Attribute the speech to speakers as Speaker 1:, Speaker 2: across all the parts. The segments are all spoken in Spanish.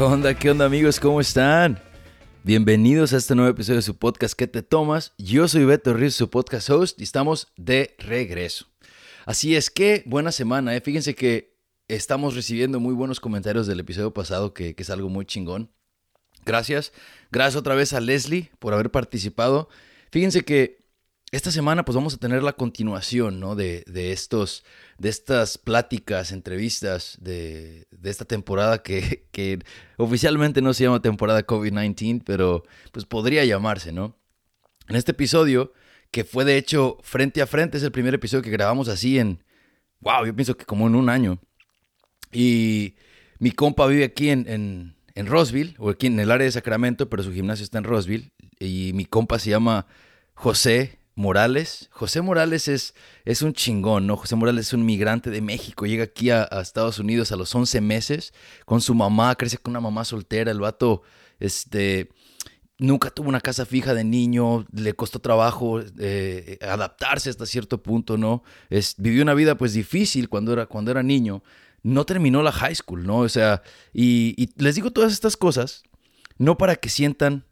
Speaker 1: ¿Qué onda? ¿Qué onda amigos? ¿Cómo están? Bienvenidos a este nuevo episodio de su podcast ¿Qué te tomas? Yo soy Beto Riz, su podcast host, y estamos de regreso. Así es que, buena semana, ¿eh? Fíjense que estamos recibiendo muy buenos comentarios del episodio pasado, que, que es algo muy chingón. Gracias. Gracias otra vez a Leslie por haber participado. Fíjense que esta semana pues vamos a tener la continuación, ¿no? De, de estos, de estas pláticas, entrevistas de, de esta temporada que, que, oficialmente no se llama temporada COVID-19, pero pues podría llamarse, ¿no? En este episodio, que fue de hecho frente a frente, es el primer episodio que grabamos así en, wow, yo pienso que como en un año. Y mi compa vive aquí en, en, en Roseville, o aquí en el área de Sacramento, pero su gimnasio está en Roseville. Y mi compa se llama José Morales. José Morales es, es un chingón, ¿no? José Morales es un migrante de México, llega aquí a, Estados Unidos a los 11 meses con su mamá, crece con una mamá soltera, el vato, este, nunca tuvo una casa fija de niño, le costó trabajo eh, adaptarse hasta cierto punto, ¿no? Es, vivió una vida pues difícil cuando era, cuando era niño, no terminó la high school, ¿no? O sea, y les digo todas estas cosas, no para que sientan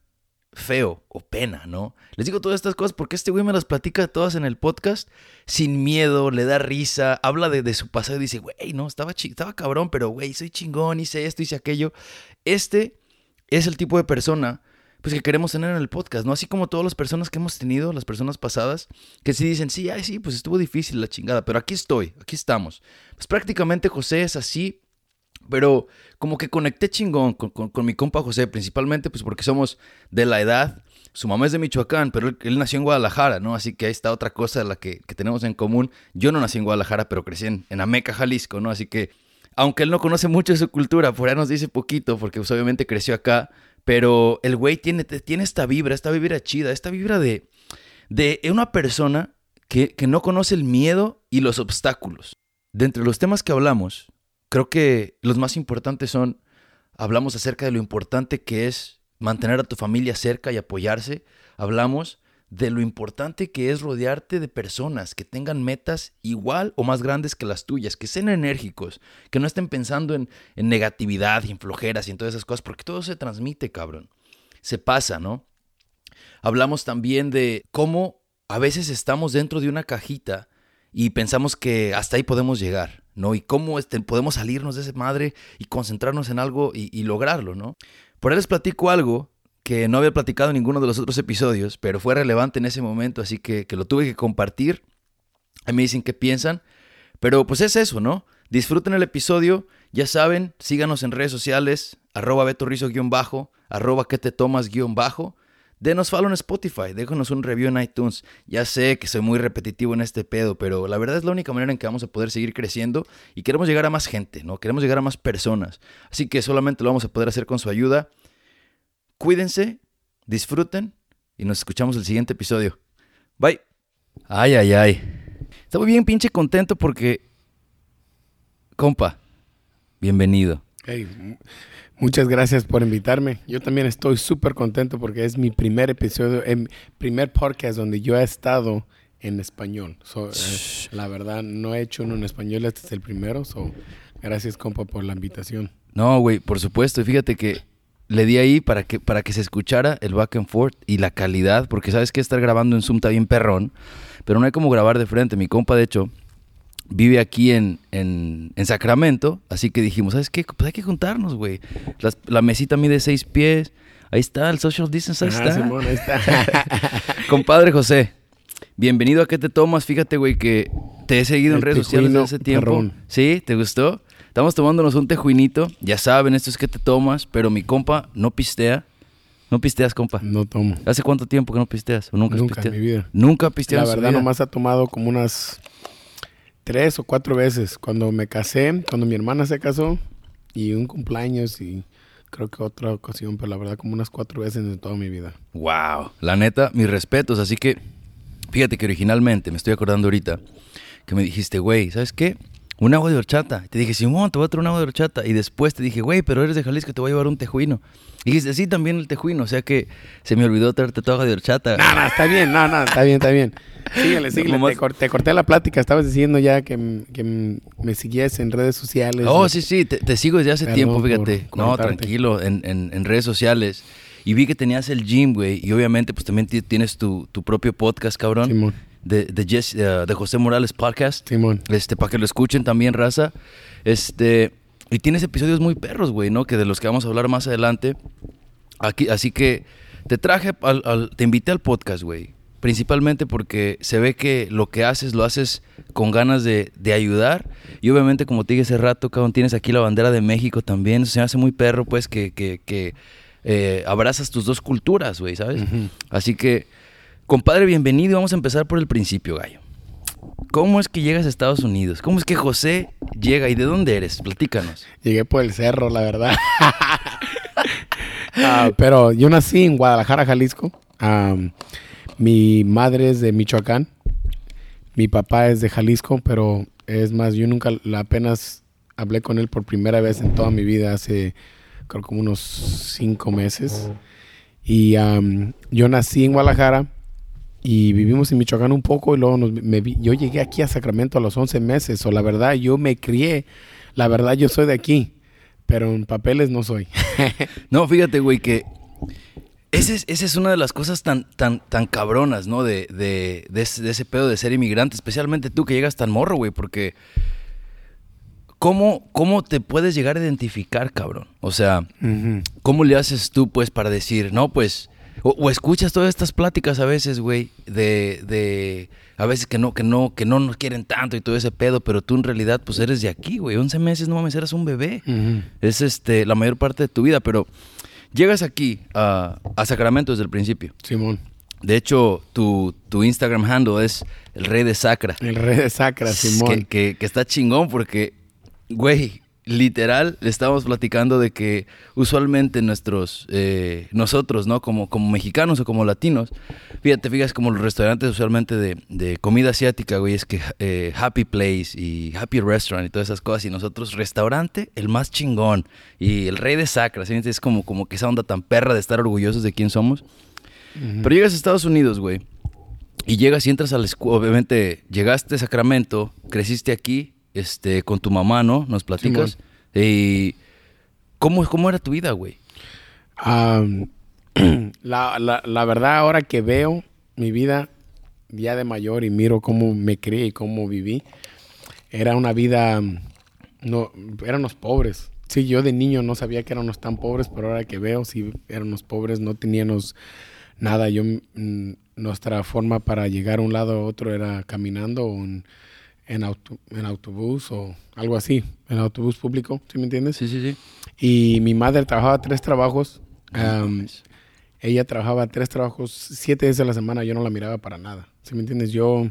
Speaker 1: feo o pena, ¿no? Les digo todas estas cosas porque este güey me las platica todas en el podcast sin miedo, le da risa, habla de, su pasado y dice, güey, no, estaba, estaba cabrón, pero güey, soy chingón, hice esto, hice aquello. Este es el tipo de persona pues que queremos tener en el podcast, ¿no? Así como todas las personas que hemos tenido, las personas pasadas, que sí dicen, sí, ay, sí, pues estuvo difícil la chingada, pero aquí estoy, aquí estamos. Pues prácticamente José es así, pero como que conecté chingón con, con, mi compa José, principalmente pues porque somos de la edad. Su mamá es de Michoacán, pero él, él nació en Guadalajara, ¿no? Así que ahí está otra cosa de la que, que, tenemos en común. Yo no nací en Guadalajara, pero crecí en, en Ameca, Jalisco, ¿no? Así que, aunque él no conoce mucho de su cultura, por ahí nos dice poquito, porque pues, obviamente creció acá, pero el güey tiene, tiene esta vibra, esta vibra chida, esta vibra de, de una persona que, que no conoce el miedo y los obstáculos. De entre los temas que hablamos, creo que los más importantes son, hablamos acerca de lo importante que es mantener a tu familia cerca y apoyarse. Hablamos de lo importante que es rodearte de personas que tengan metas igual o más grandes que las tuyas, que sean enérgicos, que no estén pensando en, en negatividad y en flojeras y en todas esas cosas, porque todo se transmite, cabrón. Se pasa, ¿no? Hablamos también de cómo a veces estamos dentro de una cajita y pensamos que hasta ahí podemos llegar, ¿no? Y cómo este, podemos salirnos de esa madre y concentrarnos en algo y, lograrlo, ¿no? Por ahí les platico algo que no había platicado en ninguno de los otros episodios, pero fue relevante en ese momento, así que, que lo tuve que compartir. Ahí me dicen qué piensan, pero pues es eso, ¿no? Disfruten el episodio, ya saben, síganos en redes sociales, arroba betorrizo-bajo, arroba que te tomas-bajo. Denos follow en Spotify, déjanos un review en iTunes. Ya sé que soy muy repetitivo en este pedo, pero la verdad es la única manera en que vamos a poder seguir creciendo y queremos llegar a más gente, ¿no? Queremos llegar a más personas. Así que solamente lo vamos a poder hacer con su ayuda. Cuídense, disfruten y nos escuchamos el siguiente episodio. Bye. Ay, ay, ay. Estoy bien pinche contento porque... Compa, bienvenido.
Speaker 2: Hey, muchas gracias por invitarme. Yo también estoy súper contento porque es mi primer episodio, el primer podcast donde yo he estado en español. So, eh, la verdad, no he hecho uno en español, este es el primero. So, gracias, compa, por la invitación.
Speaker 1: No, güey, por supuesto. Fíjate que le di ahí para que, para que se escuchara el back and forth y la calidad, porque sabes que estar grabando en Zoom está bien perrón, pero no hay como grabar de frente. Mi compa, de hecho, vive aquí en, en, en Sacramento, así que dijimos, ¿sabes qué? Pues hay que juntarnos, güey. La, la, mesita mide seis pies, ahí está, el social distance, ahí
Speaker 2: Ah,
Speaker 1: está.
Speaker 2: Simón, ahí está.
Speaker 1: Compadre José, bienvenido a ¿Qué te tomas? Fíjate, güey, que te he seguido en
Speaker 2: El
Speaker 1: redes sociales desde hace tiempo.
Speaker 2: perrón.
Speaker 1: ¿Sí? ¿Te gustó? Estamos tomándonos un tejuinito. Ya saben, esto es que te tomas, pero mi compa no pistea. No pisteas, compa.
Speaker 2: No tomo.
Speaker 1: ¿Hace cuánto tiempo que no pisteas? ¿O nunca, has
Speaker 2: Nunca en
Speaker 1: pisteado?
Speaker 2: mi vida.
Speaker 1: Nunca pisteado.
Speaker 2: La
Speaker 1: en
Speaker 2: verdad, nomás ha tomado como unas tres o cuatro veces. Cuando me casé, cuando mi hermana se casó, y un cumpleaños, y creo que otra ocasión, pero la verdad, como unas cuatro veces en toda mi vida.
Speaker 1: Wow. La neta, mis respetos. Así que, fíjate que originalmente, me estoy acordando ahorita, que me dijiste, güey, ¿sabes qué? Un agua de horchata. Te dije, Simón, te voy a traer un agua de horchata. Y después te dije, güey, pero eres de Jalisco, te voy a llevar un tejuino. Y dijiste, sí, también el tejuino. O sea que se me olvidó traerte tu agua de horchata.
Speaker 2: No, no, está bien, no, no, está bien, está bien. Síguele, síguele.
Speaker 1: Nomás-
Speaker 2: Te, cor- te corté la plática, estabas diciendo ya que, me siguies en redes sociales.
Speaker 1: Oh, sí, sí, te, te sigo desde hace
Speaker 2: Perdón
Speaker 1: tiempo, fíjate. No, tranquilo, en, en- en redes sociales. Y vi que tenías el gym, güey. Y obviamente, pues también ti- tienes tu, tu propio podcast, cabrón.
Speaker 2: Simón,
Speaker 1: De, de, eh, de José Morales Podcast.
Speaker 2: Simón.
Speaker 1: Este, para que lo escuchen también, raza. Este, y tienes episodios muy perros, güey, ¿no? Que de los que vamos a hablar más adelante. Aquí, así que te traje, al, al- te invité al podcast, güey. Principalmente porque se ve que lo que haces lo haces con ganas de, de ayudar. Y obviamente, como te dije hace rato, cabrón, tienes aquí la bandera de México también. Eso se me hace muy perro, pues, que, que, que eh, abrazas tus dos culturas, güey, ¿sabes? Así que, compadre, bienvenido. Vamos a empezar por el principio, gallo. ¿Cómo es que llegas a Estados Unidos? ¿Cómo es que José llega y de dónde eres? Platícanos.
Speaker 2: Llegué por el cerro, la verdad. Ah, pero yo nací en Guadalajara, Jalisco. Am, mi madre es de Michoacán. Mi papá es de Jalisco, pero es más, yo nunca, apenas hablé con él por primera vez en toda mi vida hace, creo como unos cinco meses. Y yo nací en Guadalajara y vivimos en Michoacán un poco y luego nos- me vi- yo llegué aquí a Sacramento a los 11 meses. O la verdad, yo me crié. La verdad, yo soy de aquí, pero en papeles no soy.
Speaker 1: No, fíjate, güey, que esa es, esa es una de las cosas tan, tan, tan cabronas, ¿no? De, de, de, ese, de ese pedo de ser inmigrante, especialmente tú que llegas tan morro, güey, porque ¿cómo, ¿cómo te puedes llegar a identificar, cabrón? O sea. ¿cómo le haces tú, pues, para decir, no, pues, o, o escuchas todas estas pláticas a veces, güey, de, de, a veces que no, que no, que no nos quieren tanto y todo ese pedo, pero tú en realidad, pues, eres de aquí, güey, 11 meses, no mames, eras un bebé. Es este, la mayor parte de tu vida, pero llegas aquí a, a Sacramento desde el principio.
Speaker 2: Simón,
Speaker 1: De hecho, tu, tu Instagram handle es el rey de Sacra.
Speaker 2: el rey de Sacra,
Speaker 1: Que,
Speaker 2: Simón.
Speaker 1: que- que está chingón porque, güey, literal, le estábamos platicando de que usualmente nuestros, eh, nosotros, ¿no? Como, como mexicanos o como latinos, fíjate, fíjate, como los restaurantes usualmente de, de comida asiática, güey, es que eh, Happy Place y Happy Restaurant y todas esas cosas, y nosotros, restaurante, el más chingón, y el rey de Sacra, ¿sí? Es como, como que esa onda tan perra de estar orgullosos de quién somos. Pero llegas a Estados Unidos, güey. Y llegas y entras a la escuela. Obviamente, llegaste a Sacramento, creciste aquí, este, con tu mamá, ¿no? Nos platicas. Y. ¿cómo, ¿Cómo era tu vida, güey?
Speaker 2: La, la, la verdad, ahora que veo mi vida ya de mayor y miro cómo me crié y cómo viví, era una vida, no, éramos pobres. Sí, yo de niño no sabía que éramos tan pobres, pero ahora que veo, sí, éramos pobres, no teníamos nada. Yo, mm, nuestra forma para llegar a un lado a otro era caminando o en, en, auto- en autobús o algo así, en autobús público, ¿sí me entiendes?
Speaker 1: Sí, sí, sí.
Speaker 2: Y mi madre trabajaba tres trabajos. am, ella trabajaba tres trabajos, siete veces a la semana. Yo no la miraba para nada. ¿Sí me entiendes? Yo,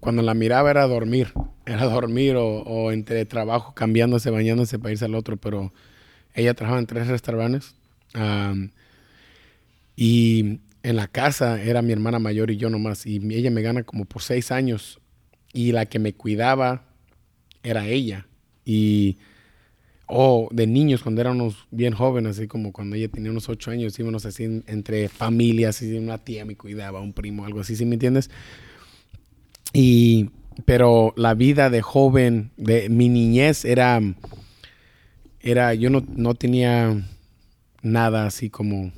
Speaker 2: cuando la miraba era dormir. Era dormir o, o entre trabajo, cambiándose, bañándose para irse al otro. Pero ella trabajaba en tres restaurantes. am, y en la casa era mi hermana mayor y yo nomás. Y ella me gana como por seis años. Y la que me cuidaba era ella. Y o de niños cuando éramos bien jóvenes, así como cuando ella tenía unos ocho años, íbamos así en- entre familias, y una tía me cuidaba, un primo, algo así, ¿sí me entiendes? Y, pero la vida de joven, de mi niñez era, era, yo no, no tenía nada así como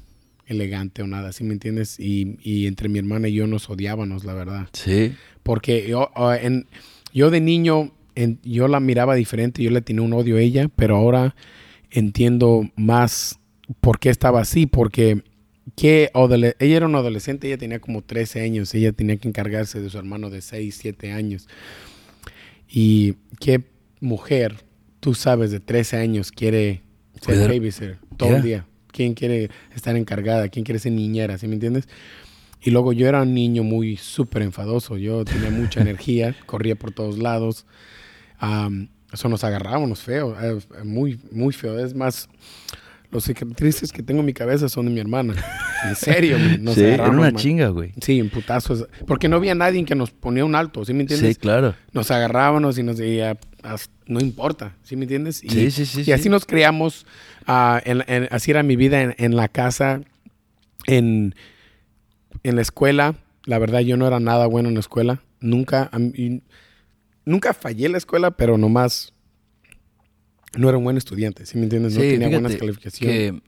Speaker 2: elegante o nada, ¿sí me entiendes? Y, y entre mi hermana y yo nos odiábamos, la verdad.
Speaker 1: Sí.
Speaker 2: Porque yo, ah, en, yo de niño, en- yo la miraba diferente, yo le tenía un odio a ella, pero ahora entiendo más por qué estaba así, porque que ella era una adolescente, ella tenía como 13 años, ella tenía que encargarse de su hermano de 6, 7 años. Y qué mujer, tú sabes, de 13 años quiere ser babysitter todo
Speaker 1: Yeah.
Speaker 2: el día. ¿Quién quiere estar encargada? ¿Quién quiere ser niñera? ¿Sí me entiendes? Y luego yo era un niño muy súper enfadoso. Yo tenía mucha energía, corría por todos lados. Am, eso nos agarrábamos feo, eh, muy, muy feo. Es más, los cicatrices que tengo en mi cabeza son de mi hermana. En serio, nos
Speaker 1: sí, era una
Speaker 2: man.
Speaker 1: chinga, güey.
Speaker 2: Sí, en putazos. Porque no había nadie que nos ponía un alto, ¿sí me entiendes?
Speaker 1: Sí, claro.
Speaker 2: Nos agarrábamos y nos decía, no importa, ¿sí me entiendes? Y,
Speaker 1: Sí, sí, sí,
Speaker 2: Y
Speaker 1: sí.
Speaker 2: así nos criamos, ah, en- en- así era mi vida en, en la casa, en, en la escuela. La verdad, yo no era nada bueno en la escuela. Nunca, a mí- nunca fallé en la escuela, pero nomás no era un buen estudiante, ¿sí me entiendes? No
Speaker 1: Sí,
Speaker 2: tenía buenas calificaciones.
Speaker 1: que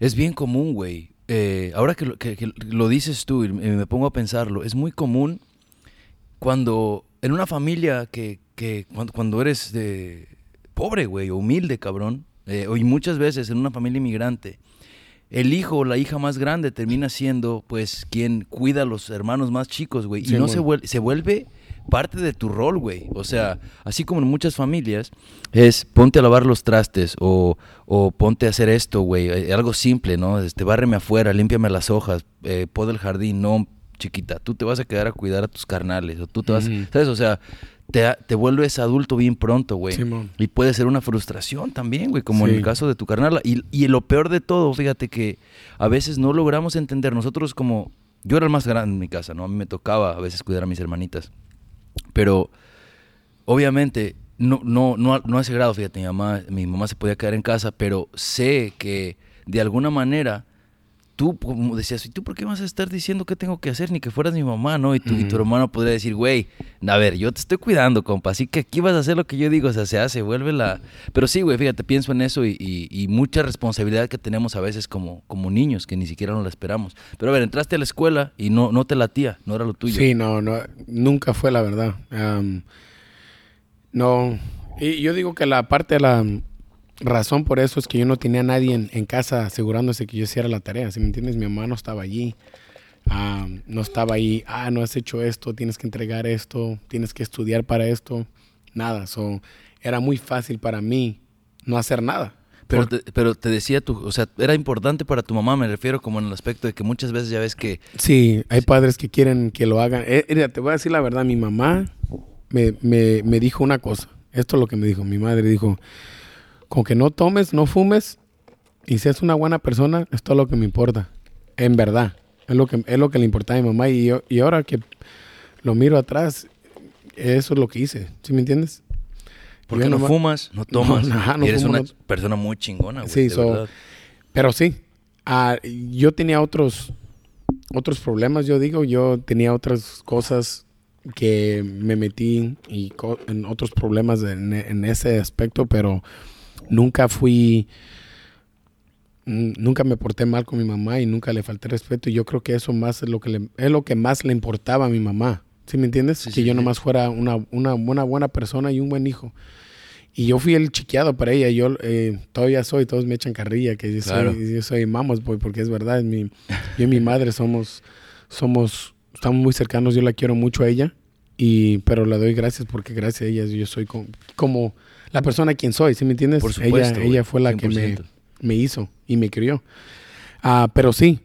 Speaker 1: es bien común, güey. Eh, ahora que lo, que- que lo dices tú y me pongo a pensarlo, es muy común cuando en una familia que, que cuando, cuando eres de pobre, güey, o humilde, cabrón, eh, y muchas veces en una familia inmigrante, el hijo o la hija más grande termina siendo, pues, quien cuida a los hermanos más chicos, güey. Y no se vuelve, se vuelve parte de tu rol, güey. O sea, así como en muchas familias, es ponte a lavar los trastes o, o ponte a hacer esto, güey. eh, Algo simple, ¿no? Este, bárreme afuera, límpiame las hojas, eh, poda el jardín. No, chiquita, tú te vas a quedar a cuidar a tus carnales. O tú te vas. ¿sabes? O sea, te, te vuelves adulto bien pronto, güey. Y puede ser una frustración también, güey, como en el caso de tu carnal. Y, y lo peor de todo, fíjate que a veces no logramos entender. Nosotros como... Yo era el más grande en mi casa, ¿no? A mí me tocaba a veces cuidar a mis hermanitas. Pero obviamente no, no, no, no a ese grado, fíjate, mi mamá, mi mamá se podía quedar en casa, pero sé que de alguna manera tú, como decías, ¿y tú por qué vas a estar diciendo qué tengo que hacer? Ni que fueras mi mamá, ¿no? Y tu, y tu hermano podría decir, güey, a ver, yo te estoy cuidando, compa, así que aquí vas a hacer lo que yo digo, o sea, se hace, vuelve la... Pero sí, güey, fíjate, pienso en eso y, y- y mucha responsabilidad que tenemos a veces como, como niños, que ni siquiera nos la esperamos. Pero a ver, entraste a la escuela y no, no te latía, no era lo tuyo.
Speaker 2: Sí, no, no, nunca fue la verdad. No, y yo digo que la parte de la razón por eso es que yo no tenía a nadie en, en casa asegurándose que yo hiciera la tarea, ¿sí me entiendes? Mi mamá no estaba allí, am, no estaba ahí, ah, no has hecho esto, tienes que entregar esto, tienes que estudiar para esto, nada, so, era muy fácil para mí no hacer nada.
Speaker 1: Pero te, pero te decía tu, o sea, era importante para tu mamá, me refiero como en el aspecto de que muchas veces ya ves que
Speaker 2: Sí, hay padres que quieren que lo hagan. Eh, mira, te voy a decir la verdad, mi mamá me, me, me dijo una cosa. Esto es lo que me dijo. Mi madre dijo, con que no tomes, no fumes y seas una buena persona, es todo lo que me importa. En verdad. Es lo que, es lo que le importaba a mi mamá. Y, yo, y ahora que lo miro atrás, eso es lo que hice. ¿Sí me entiendes?
Speaker 1: porque no
Speaker 2: nomás-
Speaker 1: fumas, no tomas,
Speaker 2: No, no
Speaker 1: eres
Speaker 2: fumo,
Speaker 1: una
Speaker 2: no-
Speaker 1: persona muy chingona, güey,
Speaker 2: Sí, so-. Pero sí, ah, yo tenía otros, otros problemas, yo digo, yo tenía otras cosas que me metí y co- en otros problemas en, en ese aspecto, pero nunca fui, nunca me porté mal con mi mamá y nunca le falté respeto y yo creo que eso más es lo que le, es lo que más le importaba a mi mamá, ¿sí me entiendes?
Speaker 1: Sí,
Speaker 2: que
Speaker 1: sí,
Speaker 2: yo
Speaker 1: sí.
Speaker 2: nomás fuera una, una, una buena persona y un buen hijo. Y yo fui el chiqueado para ella. Yo eh, todavía soy, todos me echan carrilla, que yo
Speaker 1: Claro.
Speaker 2: soy, yo soy mamos boy, porque es verdad. Mi, yo y mi madre somos, somos, estamos muy cercanos. Yo la quiero mucho a ella, y, pero le doy gracias porque gracias a ella yo soy como, como la persona quien soy, ¿sí me entiendes?
Speaker 1: Por supuesto,
Speaker 2: ella, ella fue la que me,
Speaker 1: 100%.
Speaker 2: me hizo y me crió. Ah, pero sí,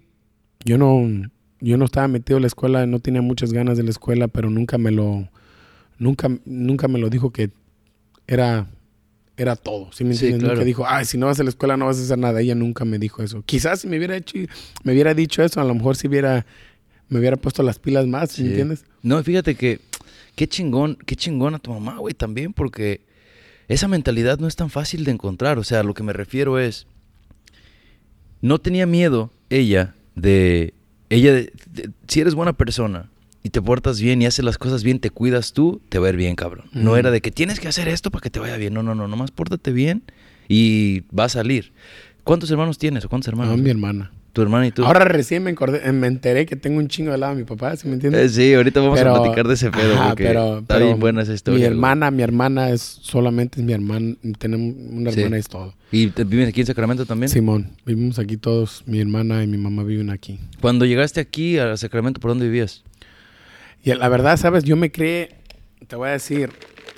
Speaker 2: yo no, yo no estaba metido en la escuela, no tenía muchas ganas de la escuela, pero nunca me lo, nunca, nunca me lo dijo que era, era todo. ¿sí me
Speaker 1: Sí,
Speaker 2: entiendes?
Speaker 1: claro.
Speaker 2: Nunca dijo, ay, si no vas a la escuela no vas a hacer nada. Ella nunca me dijo eso. Quizás si me hubiera hecho, me hubiera dicho eso, a lo mejor si hubiera, me hubiera puesto las pilas más, ¿sí
Speaker 1: Sí.
Speaker 2: ¿me entiendes?
Speaker 1: No, fíjate que qué chingón, qué chingón a tu mamá, güey, también, porque esa mentalidad no es tan fácil de encontrar. O sea, lo que me refiero es, no tenía miedo ella de, ella, de- de- si eres buena persona y te portas bien y haces las cosas bien, te cuidas tú, te va a ir bien, cabrón. No era de que tienes que hacer esto para que te vaya bien. No, no, no, nomás pórtate bien y va a salir. ¿Cuántos hermanos tienes o cuántos hermanos?
Speaker 2: No, mi hermana.
Speaker 1: Tu hermana y tú.
Speaker 2: Ahora recién me, acordé- me enteré que tengo un chingo de lado de mi papá, ¿sí me
Speaker 1: Eh,
Speaker 2: entiendes?
Speaker 1: sí, ahorita vamos
Speaker 2: Pero-
Speaker 1: a platicar de ese pedo
Speaker 2: ajá,
Speaker 1: porque
Speaker 2: pero-
Speaker 1: está
Speaker 2: pero
Speaker 1: bien buena esa historia.
Speaker 2: Mi
Speaker 1: güey.
Speaker 2: hermana, mi hermana es solamente es mi hermana, tenemos una
Speaker 1: Sí.
Speaker 2: hermana y es todo.
Speaker 1: ¿Y vives aquí en Sacramento también?
Speaker 2: Simón, vivimos aquí todos, mi hermana y mi mamá viven aquí.
Speaker 1: Cuando llegaste aquí a Sacramento, ¿por dónde vivías?
Speaker 2: Y la verdad, sabes, yo me crié, te voy a decir,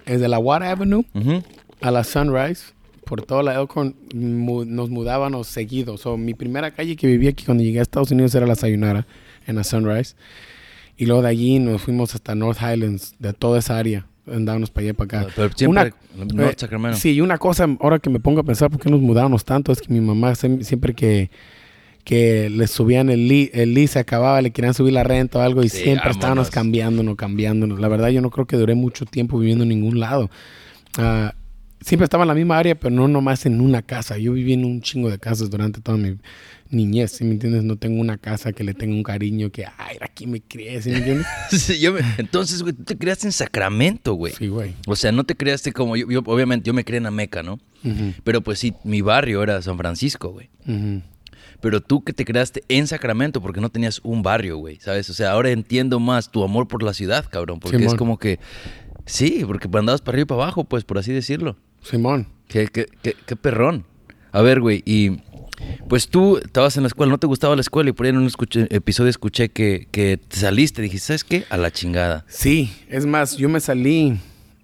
Speaker 2: desde la Water Avenue
Speaker 1: Ujú.
Speaker 2: a la Sunrise, por toda la Elkhorn, mu- nos mudábamos seguidos. So, mi primera calle que vivía aquí cuando llegué a Estados Unidos era la Sayonara, en la Sunrise. Y luego de allí nos fuimos hasta North Highlands, de toda esa área. Andábamos para allá para acá.
Speaker 1: Pero siempre
Speaker 2: Una-
Speaker 1: North
Speaker 2: Eh,
Speaker 1: Sacramento.
Speaker 2: Sí, y una cosa, ahora que me pongo a pensar por qué nos mudábamos tanto, es que mi mamá siempre que, que le subían el lease, el lease se acababa, le querían subir la renta o algo y
Speaker 1: Sí,
Speaker 2: siempre estábamos cambiándonos, cambiándonos. La verdad, yo no creo que duré mucho tiempo viviendo en ningún lado. ah, siempre estaba en la misma área, pero no nomás en una casa. Yo viví en un chingo de casas durante toda mi niñez, ¿sí me entiendes? No tengo una casa que le tenga un cariño que, ay, aquí me crié, ¿sí me entiendes?
Speaker 1: Sí, yo me- entonces, güey, tú te criaste en Sacramento, güey.
Speaker 2: Sí, güey.
Speaker 1: O sea, no te criaste como yo, yo- obviamente yo me crié en Ameca, ¿no? Pero pues sí, mi barrio era San Francisco, güey. Pero tú que te creaste en Sacramento porque no tenías un barrio, güey, ¿sabes? O sea, ahora entiendo más tu amor por la ciudad, cabrón. Porque es como que, sí, porque andabas para arriba y para abajo, pues, por así decirlo.
Speaker 2: Simón.
Speaker 1: Qué, qué, qué, qué perrón. A ver, güey, y pues tú estabas en la escuela, no te gustaba la escuela y por ahí en un escuche- episodio escuché que, que te saliste. Dijiste, ¿sabes qué? A la chingada.
Speaker 2: Sí, es más, yo me salí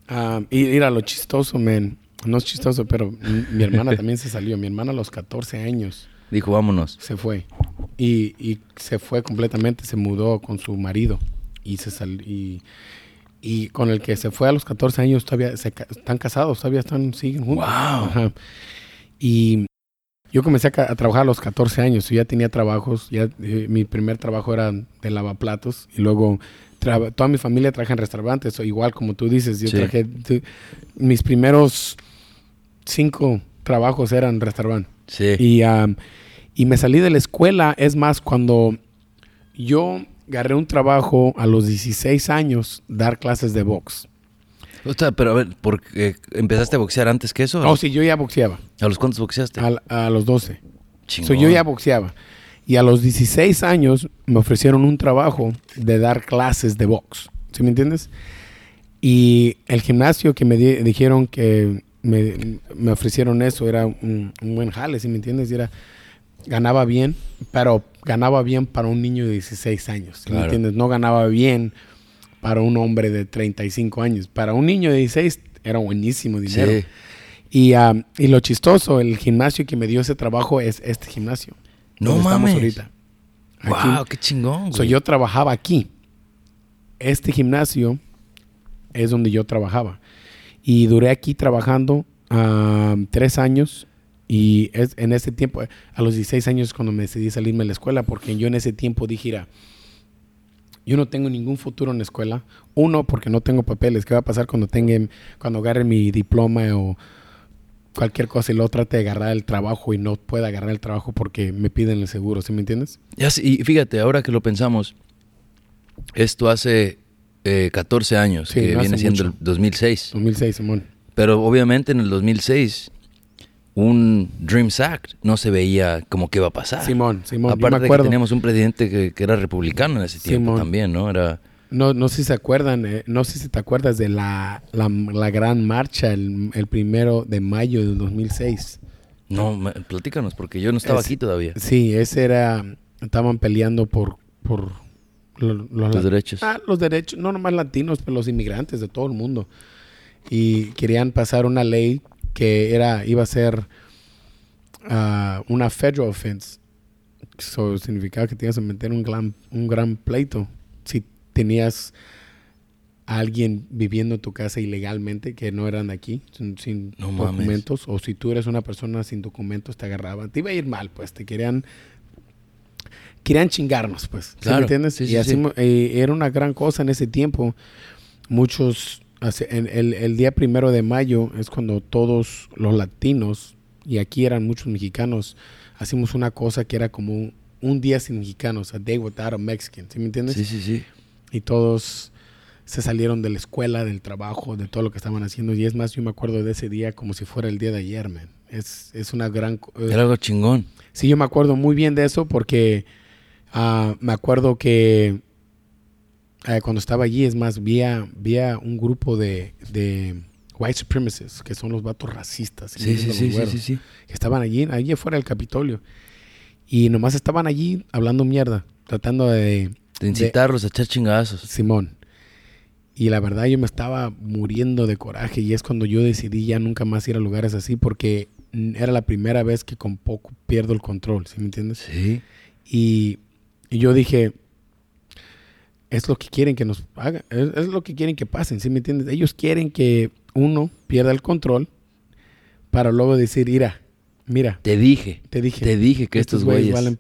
Speaker 2: a ir a lo chistoso, man. No es chistoso, pero mi, mi hermana también se salió. Mi hermana a los 14 años
Speaker 1: Dijo, vámonos.
Speaker 2: se fue. Y, y se fue completamente, se mudó con su marido. Y se sal, y, y con el que se fue a los 14 años todavía se están casados, todavía están, siguen juntos.
Speaker 1: Wow.
Speaker 2: Ajá. Y yo comencé a, trabajar a los 14 años. Yo ya tenía trabajos. Ya, eh, mi primer trabajo era de lavaplatos. Y luego toda mi familia trabaja en restaurantes. o igual como tú dices, yo
Speaker 1: Sí.
Speaker 2: traje... mis primeros cinco trabajos eran restaurante.
Speaker 1: Sí.
Speaker 2: Y, y me salí de la escuela. Es más, cuando yo agarré un trabajo a los 16 años, dar clases de box.
Speaker 1: O sea, pero a ver, porque empezaste a boxear antes que eso?
Speaker 2: Oh, sí, yo ya boxeaba.
Speaker 1: ¿A los cuántos boxeaste?
Speaker 2: A, a los 12.
Speaker 1: Chingón.
Speaker 2: So, yo ya boxeaba. Y a los 16 años me ofrecieron un trabajo de dar clases de box. ¿Sí me entiendes? Y el gimnasio que me di- dijeron que me, me ofrecieron eso era un, un buen jale, ¿sí me entiendes? Y era, ganaba bien, pero ganaba bien para un niño de 16 años. ¿sí
Speaker 1: Claro.
Speaker 2: me entiendes? No ganaba bien para un hombre de 35 años. Para un niño de 16 era buenísimo dinero.
Speaker 1: Sí.
Speaker 2: Y, um, y lo chistoso, el gimnasio que me dio ese trabajo es este gimnasio.
Speaker 1: No mames.
Speaker 2: Estamos ahorita. Aquí.
Speaker 1: Wow, qué chingón, güey.
Speaker 2: So, yo trabajaba aquí. Este gimnasio es donde yo trabajaba. Y duré aquí trabajando um, tres años. Y es, en ese tiempo, a los 16 años cuando me decidí salirme de la escuela, porque yo en ese tiempo dije, "Mira, yo no tengo ningún futuro en la escuela. Uno, porque no tengo papeles. ¿Qué va a pasar cuando tenga, cuando agarre mi diploma o cualquier cosa y luego trate de agarrar el trabajo y no pueda agarrar el trabajo porque me piden el seguro? ¿Sí me entiendes?
Speaker 1: Y fíjate, ahora que lo pensamos, esto hace eh, 14 años,
Speaker 2: Sí,
Speaker 1: que
Speaker 2: no
Speaker 1: viene siendo
Speaker 2: mucho.
Speaker 1: el 2006.
Speaker 2: 2006, Simón.
Speaker 1: Pero obviamente en el 2006, un Dreams Act no se veía como que iba a pasar.
Speaker 2: Simón, Simón. yo
Speaker 1: Aparte
Speaker 2: me
Speaker 1: de que teníamos un presidente que, que era republicano en ese tiempo
Speaker 2: Simón.
Speaker 1: también, ¿no? Era...
Speaker 2: No, no sé si se acuerdan, eh, no sé si te acuerdas de la, la, la gran marcha el, el primero de mayo del 2006.
Speaker 1: No, me- platícanos, porque yo no estaba
Speaker 2: Es-
Speaker 1: aquí todavía.
Speaker 2: Sí, ese era, estaban peleando por, por lo- los,
Speaker 1: derechos.
Speaker 2: Ah, los derechos, no nomás latinos, pero los inmigrantes de todo el mundo. Y querían pasar una ley que era, iba a ser ah, una federal offense. Eso significaba que tenías que meter un gran, un gran pleito si tenías a alguien viviendo en tu casa ilegalmente que no eran de aquí, sin, sin
Speaker 1: No mames.
Speaker 2: documentos, o si tú eres una persona sin documentos, te agarraban. Te iba a ir mal, pues, te querían querían chingarnos, pues. ¿Sí
Speaker 1: Claro,
Speaker 2: me entiendes?
Speaker 1: sí,
Speaker 2: y
Speaker 1: sí,
Speaker 2: así eh, era una gran cosa en ese tiempo. Muchos, en el, el día primero de mayo es cuando todos los latinos, y aquí eran muchos mexicanos, hacimos una cosa que era como un, un día sin mexicanos, a day without a Mexican, ¿sí me entiendes?
Speaker 1: Sí, sí, sí.
Speaker 2: y todos se salieron de la escuela, del trabajo, de todo lo que estaban haciendo. Y es más, yo me acuerdo de ese día como si fuera el día de ayer, man. Es, es una gran... eh,
Speaker 1: Era algo chingón.
Speaker 2: Sí, yo me acuerdo muy bien de eso porque ah, me acuerdo que eh, cuando estaba allí, es más, vi a, vi a un grupo de, de white supremacists, que son los vatos racistas.
Speaker 1: Sí, sí, sí,
Speaker 2: güeros,
Speaker 1: sí, sí.
Speaker 2: Que estaban allí, allí afuera del Capitolio. Y nomás estaban allí hablando mierda, tratando de...
Speaker 1: De incitarlos a echar chingazos.
Speaker 2: Simón. Y la verdad yo me estaba muriendo de coraje y es cuando yo decidí ya nunca más ir a lugares así porque era la primera vez que con poco pierdo el control, ¿sí me entiendes?
Speaker 1: Sí.
Speaker 2: Y, y yo dije, es lo que quieren que nos hagan, es, es lo que quieren que pasen, ¿sí me entiendes? Ellos quieren que uno pierda el control para luego decir, mira, mira,
Speaker 1: Te dije.
Speaker 2: te dije,
Speaker 1: Te dije que estos güeyes.
Speaker 2: valen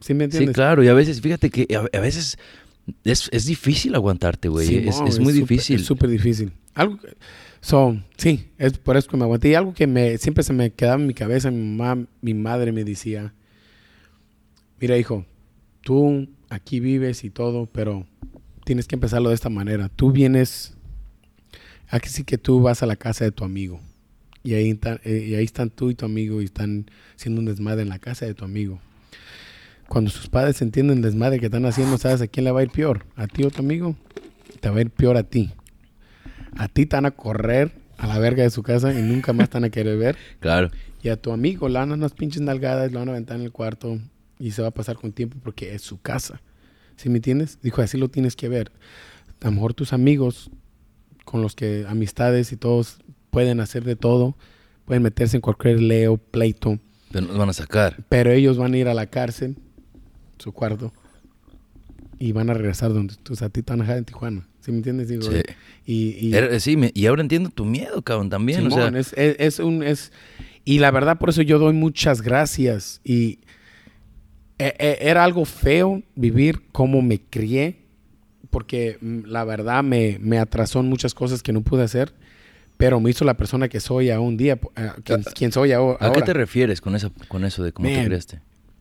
Speaker 2: ¿sí me
Speaker 1: Sí,
Speaker 2: entiendes?
Speaker 1: claro. Y a veces, fíjate que a, a veces es, es difícil aguantarte, güey. es, muy difícil.
Speaker 2: Es súper difícil. Algo, que- So, sí, es por eso que me aguanté. Y algo que me, siempre se me quedaba en mi cabeza, mi mamá, mi madre me decía, mira hijo, tú aquí vives y todo, pero tienes que empezarlo de esta manera. Tú vienes, aquí sí que tú vas a la casa de tu amigo. Y ahí, están, eh, y ahí están tú y tu amigo y están haciendo un desmadre en la casa de tu amigo. Cuando sus padres entienden el desmadre que están haciendo, ¿sabes a quién le va a ir peor? ¿A ti o tu amigo? Te va a ir peor a ti. A ti te van a correr a la verga de su casa y nunca más te van a querer ver.
Speaker 1: Claro.
Speaker 2: Y a tu amigo le van a unas pinches nalgadas, lo van a aventar en el cuarto y se va a pasar con tiempo porque es su casa. ¿Sí me entiendes? Dijo, así lo tienes que ver. A lo mejor tus amigos, con los que amistades y todos pueden hacer de todo, pueden meterse en cualquier leo, pleito,
Speaker 1: Pero nos van a sacar.
Speaker 2: pero ellos van a ir a la cárcel, su cuarto, y van a regresar donde tú, o sea, a ti dejar en Tijuana. ¿Sí me entiendes? Digo,
Speaker 1: Sí.
Speaker 2: y, y,
Speaker 1: Era- sí, me- y ahora entiendo tu miedo, cabrón, también. o sea,
Speaker 2: Simón, es, es- es un es y la verdad por eso yo doy muchas gracias y e- e- era algo feo vivir como me crié porque mm, la verdad me, me atrasó en muchas cosas que no pude hacer pero me hizo la persona que soy a un día eh, quien, quien soy aho- ahora
Speaker 1: ¿a qué te refieres con eso, con eso de cómo te
Speaker 2: Man.
Speaker 1: creaste?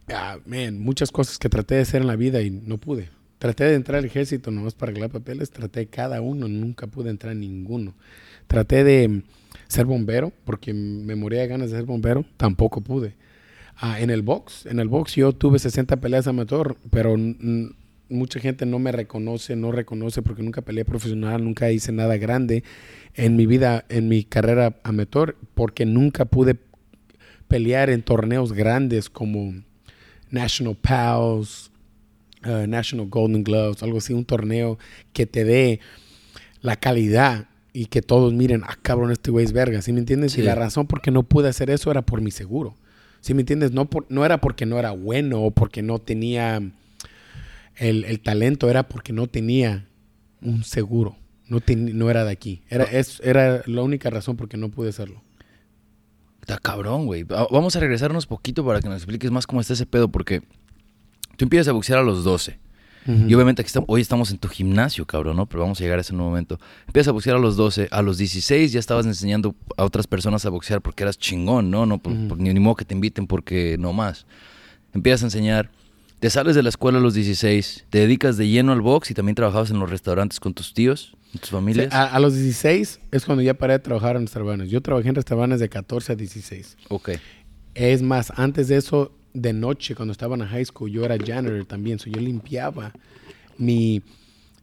Speaker 2: Ah, man, muchas cosas que traté de hacer en la vida y no pude. Traté de entrar al ejército nomás para arreglar papeles, traté cada uno, nunca pude entrar en ninguno. Traté de mm, ser bombero, porque me moría de ganas de ser bombero, tampoco pude. Ah, en el box, en el box yo tuve 60 peleas amateur, pero mucha gente no me reconoce, no reconoce porque nunca peleé profesional, nunca hice nada grande en mi vida, en mi carrera amateur, porque nunca pude pelear en torneos grandes como National Pals, uh, National Golden Gloves, algo así, un torneo que te dé la calidad y que todos miren, ah, cabrón, este güey es verga, ¿sí me entiendes?
Speaker 1: Sí.
Speaker 2: Y la razón por qué no pude hacer eso era por mi seguro, ¿sí me entiendes? No, por- no era porque no era bueno o porque no tenía el, el talento, era porque no tenía un seguro, no, no era de aquí. Era, es, era la única razón por qué no pude hacerlo.
Speaker 1: Está cabrón, güey. Va- Vamos a regresarnos poquito para que nos expliques más cómo está ese pedo, porque tú empiezas a boxear a los 12. Y obviamente aquí estamos, hoy estamos en tu gimnasio, cabrón, ¿no? Pero vamos a llegar a ese momento. Empiezas a boxear a los 12, a los 16 ya estabas enseñando a otras personas a boxear porque eras chingón, ¿no? no por-
Speaker 2: Ujú.
Speaker 1: por- ni, ni modo que te inviten porque no más. Empiezas a enseñar, te sales de la escuela a los 16, te dedicas de lleno al box y también trabajabas en los restaurantes con tus tíos, tus
Speaker 2: Sí,
Speaker 1: familias.
Speaker 2: a, a los 16 es cuando ya paré de trabajar en restaurantes. Yo trabajé en restaurantes de 14 a 16.
Speaker 1: ok.
Speaker 2: Es más, antes de eso, de noche, cuando estaba en high school, yo era janitor también. So yo limpiaba mi...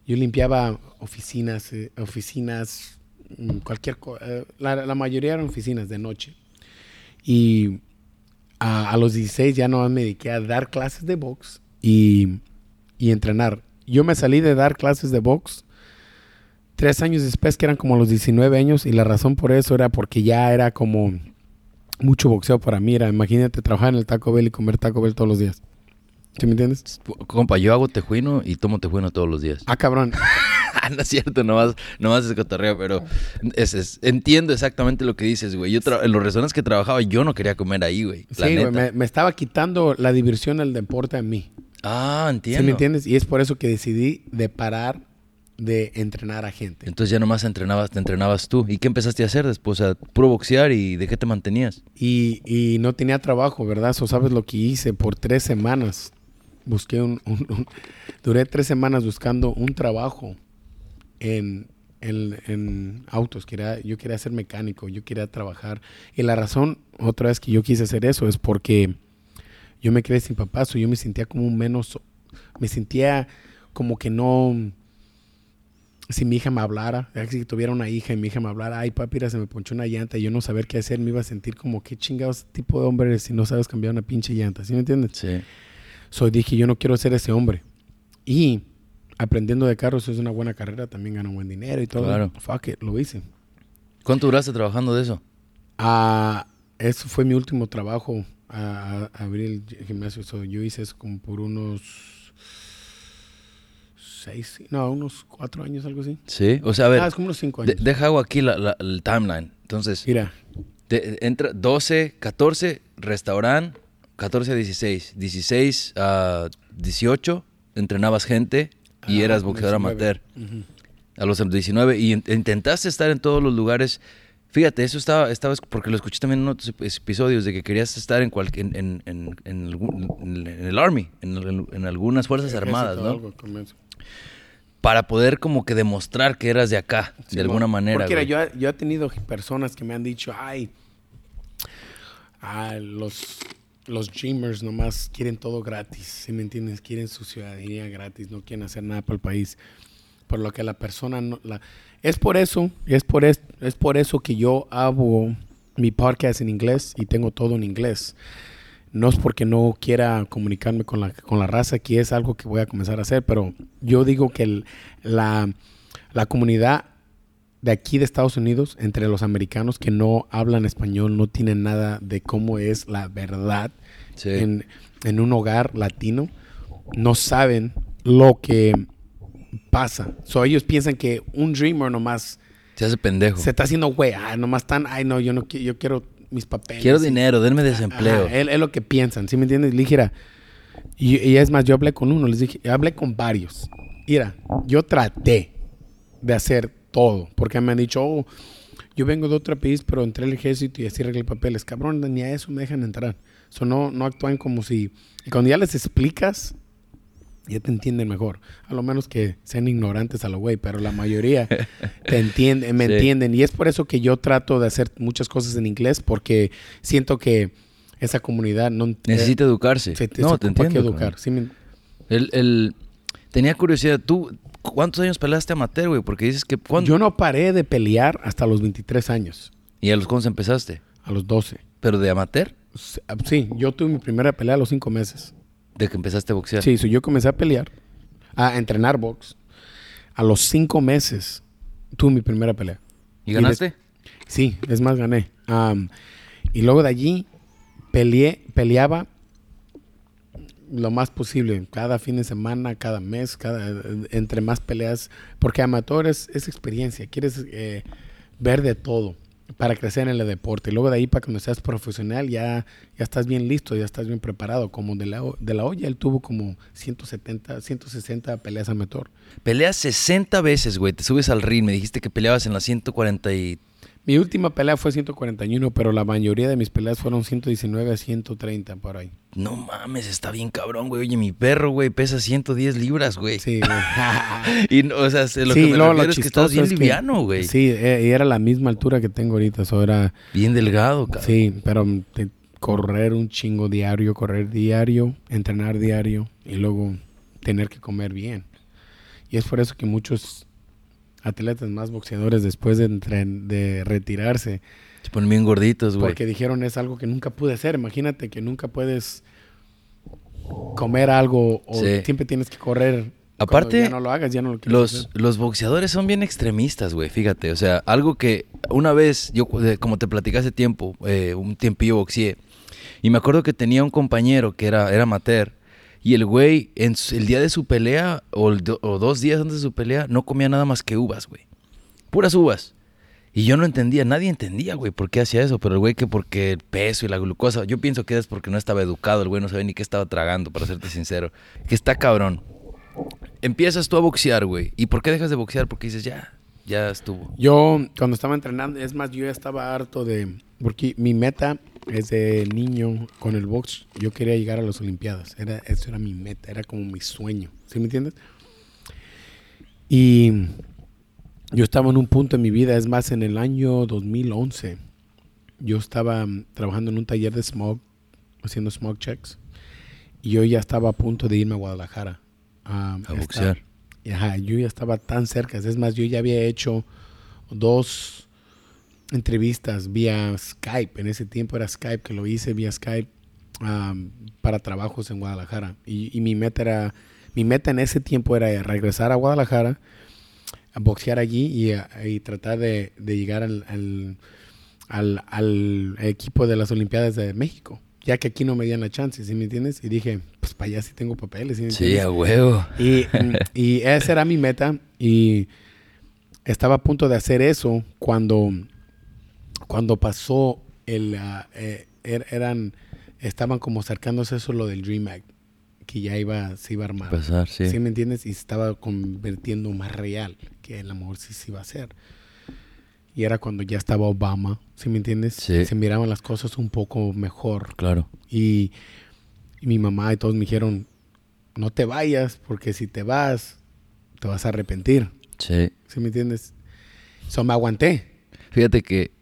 Speaker 2: Yo limpiaba oficinas, eh, oficinas, mm, cualquier cosa. la, la mayoría eran oficinas de noche. Y a, a los 16 ya no me dediqué a dar clases de box y, y entrenar. Yo me salí de dar clases de box tres años después, que eran como los 19 años, y la razón por eso era porque ya era como mucho boxeo para mí. Era, imagínate trabajar en el Taco Bell y comer Taco Bell todos los días. ¿Sí me entiendes?
Speaker 1: Compa, yo hago tejuino y tomo tejuino todos los días.
Speaker 2: Ah, cabrón.
Speaker 1: Ah, no es cierto, nomás, nomás es cotorreo, pero es, es- entiendo exactamente lo que dices, güey. Yo en los restaurantes que trabajaba, yo no quería comer ahí, güey.
Speaker 2: Sí, güey, me, me estaba quitando la diversión del deporte a mí.
Speaker 1: Ah,
Speaker 2: ¿Sí
Speaker 1: entiendo.
Speaker 2: me entiendes? Y es por eso que decidí de parar de entrenar a gente.
Speaker 1: Entonces ya nomás entrenabas, te entrenabas tú. ¿Y qué empezaste a hacer después? O sea, puro boxear y ¿de qué te mantenías?
Speaker 2: Y, y no tenía trabajo, ¿verdad? So, ¿Sabes lo que hice? Por tres semanas busqué un, un- un- Duré tres semanas buscando un trabajo en, en- en autos. Quería, yo quería ser mecánico, yo quería trabajar. Y la razón, otra vez, que yo quise hacer eso es porque yo me quedé sin papá. so yo me sentía como un menos... Me sentía como que no... Si mi hija me hablara, si tuviera una hija y mi hija me hablara, ay papi, se me ponchó una llanta y yo no saber qué hacer, me iba a sentir como qué chingados tipo de hombre eres si no sabes cambiar una pinche llanta, ¿sí me entiendes?
Speaker 1: Sí.
Speaker 2: So dije, yo no quiero ser ese hombre. Y aprendiendo de carros es una buena carrera, también gano buen dinero y todo.
Speaker 1: Claro.
Speaker 2: Fuck it, lo hice.
Speaker 1: ¿Cuánto duraste trabajando de eso?
Speaker 2: Ah, eso fue mi último trabajo, a, a abrir el gimnasio. So, yo hice eso como por unos seis, no, unos cuatro años, algo así.
Speaker 1: Sí. O sea, a ver,
Speaker 2: ah, es como unos cinco
Speaker 1: de-
Speaker 2: años.
Speaker 1: deja hago aquí la- la- el timeline. Entonces,
Speaker 2: Mira,
Speaker 1: te- entra 12, 14, restaurante, 14 a 16. 16 a 18, entrenabas gente y
Speaker 2: Ah,
Speaker 1: eras boxeador
Speaker 2: 19.
Speaker 1: amateur.
Speaker 2: Ujú.
Speaker 1: A los 19. Y in- intentaste estar en todos los lugares. Fíjate, eso estaba, estaba porque lo escuché también en otros ep- episodios de que querías estar en, cual, en, en, en, en el Army, en, algunas Fuerzas Armadas, ¿no?
Speaker 2: algo.
Speaker 1: Para poder como que demostrar que eras de acá,
Speaker 2: Sí,
Speaker 1: de alguna manera.
Speaker 2: Porque yo, yo he tenido personas que me han dicho, ay, ah, los, los dreamers nomás quieren todo gratis, ¿sí me entiendes? Quieren su ciudadanía gratis, no quieren hacer nada para el país. Por lo que la persona no... La, es por eso, es por, es, es por eso que yo hago mi podcast en inglés y tengo todo en inglés. No es porque no quiera comunicarme con la, con la raza, que es algo que voy a comenzar a hacer, pero yo digo que el- la, la comunidad de aquí de Estados Unidos, entre los americanos que no hablan español, no tienen nada de cómo es la verdad
Speaker 1: Sí.
Speaker 2: en, en un hogar latino, no saben lo que pasa. So, ellos piensan que un dreamer nomás
Speaker 1: Se hace pendejo.
Speaker 2: se está haciendo güey, ah, nomás están, ay no, yo no yo quiero mis papeles.
Speaker 1: Quiero dinero, denme desempleo.
Speaker 2: Ajá, es, es lo que piensan, ¿sí me entiendes? Le y, y es más, yo hablé con uno, les dije, hablé con varios. Mira, yo traté de hacer todo, porque me han dicho, oh, yo vengo de otro país, pero entré al ejército y así arreglé papeles. Cabrón, ni a eso me dejan entrar. So, no, no actúan como si... Y cuando ya les explicas, ya te entienden mejor. A lo menos que sean ignorantes a lo güey, pero la mayoría te entienden, me
Speaker 1: Sí.
Speaker 2: entienden. Y es por eso que yo trato de hacer muchas cosas en inglés, porque siento que esa comunidad no...
Speaker 1: Necesita educarse.
Speaker 2: eh, se, se
Speaker 1: no, te
Speaker 2: que
Speaker 1: entiendo.
Speaker 2: educar.
Speaker 1: cabrón.
Speaker 2: Sí, me-
Speaker 1: El, el- tenía curiosidad, ¿tú cuántos años peleaste amateur, güey? Porque dices que... ¿cuándo?
Speaker 2: Yo no paré de pelear hasta los 23 años,
Speaker 1: ¿Y a los cuántos empezaste?
Speaker 2: a los 12.
Speaker 1: ¿Pero de amateur?
Speaker 2: Sí, ah, Sí, yo tuve mi primera pelea a los 5 meses.
Speaker 1: De que empezaste a boxear.
Speaker 2: Sí, so yo comencé a pelear, a entrenar box. A los 5 meses tuve mi primera pelea.
Speaker 1: ¿Y
Speaker 2: Y
Speaker 1: ganaste?
Speaker 2: Sí, es más, gané. Y luego de allí peleé, peleaba lo más posible, cada fin de semana, cada mes, cada entre más peleas, porque amateur es, es experiencia, quieres eh, ver de todo para crecer en el deporte. Y luego de ahí, para cuando seas profesional, ya, ya estás bien listo, ya estás bien preparado. Como de la, de la olla, él tuvo como 170, 160 peleas amateur.
Speaker 1: Peleas 60 veces, güey. Te subes al ring. Me dijiste que peleabas en las 140 y...
Speaker 2: Mi última pelea fue 141, pero la mayoría de mis peleas fueron 119 a 130 por ahí.
Speaker 1: No mames, está bien cabrón, güey. Oye, mi perro, güey, pesa 110 libras, güey.
Speaker 2: Sí, güey.
Speaker 1: Y, no, o sea, lo
Speaker 2: Sí,
Speaker 1: que me refiero es que estás bien
Speaker 2: es que-
Speaker 1: liviano, güey.
Speaker 2: Sí, eh, y era la misma altura que tengo ahorita, eso era...
Speaker 1: Bien delgado, cabrón.
Speaker 2: Sí, pero te- correr un chingo diario, correr diario, entrenar diario y luego tener que comer bien. Y es por eso que muchos atletas más boxeadores después de, de retirarse,
Speaker 1: Se ponen bien gorditos, güey.
Speaker 2: porque dijeron es algo que nunca pude hacer. Imagínate que nunca puedes comer algo o
Speaker 1: Sí.
Speaker 2: siempre tienes que correr.
Speaker 1: Aparte,
Speaker 2: ya no lo hagas, ya no lo quieres
Speaker 1: Los,
Speaker 2: hacer.
Speaker 1: los boxeadores son bien extremistas, güey, fíjate. O sea, algo que una vez, yo como te platicé hace tiempo, eh, un tiempillo boxeé, y me acuerdo que tenía un compañero que era, era amateur, y el güey, en el día de su pelea, o dos días antes de su pelea, no comía nada más que uvas, güey. Puras uvas. Y yo no entendía, nadie entendía, güey, por qué hacía eso. Pero el güey que porque el peso y la glucosa, yo pienso que es porque no estaba educado, el güey no sabía ni qué estaba tragando, para serte sincero. Que está cabrón. Empiezas tú a boxear, güey. ¿Y por qué dejas de boxear? Porque dices, ya, ya estuvo.
Speaker 2: Yo, cuando estaba entrenando, es más, yo ya estaba harto de. Porque mi meta es de niño con el box. Yo quería llegar a las Olimpiadas. Era, eso era mi meta, era como mi sueño. ¿Sí me entiendes? Y yo estaba en un punto en mi vida, es más, en el año 2011. Yo estaba trabajando en un taller de smog, haciendo smog checks. Y yo ya estaba a punto de irme a Guadalajara.
Speaker 1: A
Speaker 2: estar-
Speaker 1: boxear.
Speaker 2: Ajá, yo ya estaba tan cerca. Es más, yo ya había hecho dos entrevistas vía Skype. En ese tiempo era Skype, que lo hice vía Skype para trabajos en Guadalajara. Y, y mi meta era, mi meta en ese tiempo era regresar a Guadalajara, a boxear allí y, a- y tratar de, de llegar al, al, al- al equipo de las Olimpiadas de México. Ya que aquí no me dieron la chance, ¿sí me entiendes? Y dije, pues para allá sí tengo papeles. ¿sí
Speaker 1: Sí, a huevo.
Speaker 2: Y, mm, y esa era mi meta y estaba a punto de hacer eso cuando, cuando pasó el... ah, eh, er- eran, estaban como acercándose eso lo del Dream Act, que ya iba, se iba a armar.
Speaker 1: Pasar, sí.
Speaker 2: ¿Sí me entiendes? Y se estaba convirtiendo más real. que el amor sí se iba a hacer. Y era cuando ya estaba Obama, ¿sí me entiendes?
Speaker 1: Sí.
Speaker 2: Se miraban las cosas un poco mejor.
Speaker 1: Claro.
Speaker 2: Y, y mi mamá y todos me dijeron, no te vayas, porque si te vas, te vas a arrepentir.
Speaker 1: Sí.
Speaker 2: ¿Sí me entiendes? So me aguanté.
Speaker 1: Fíjate que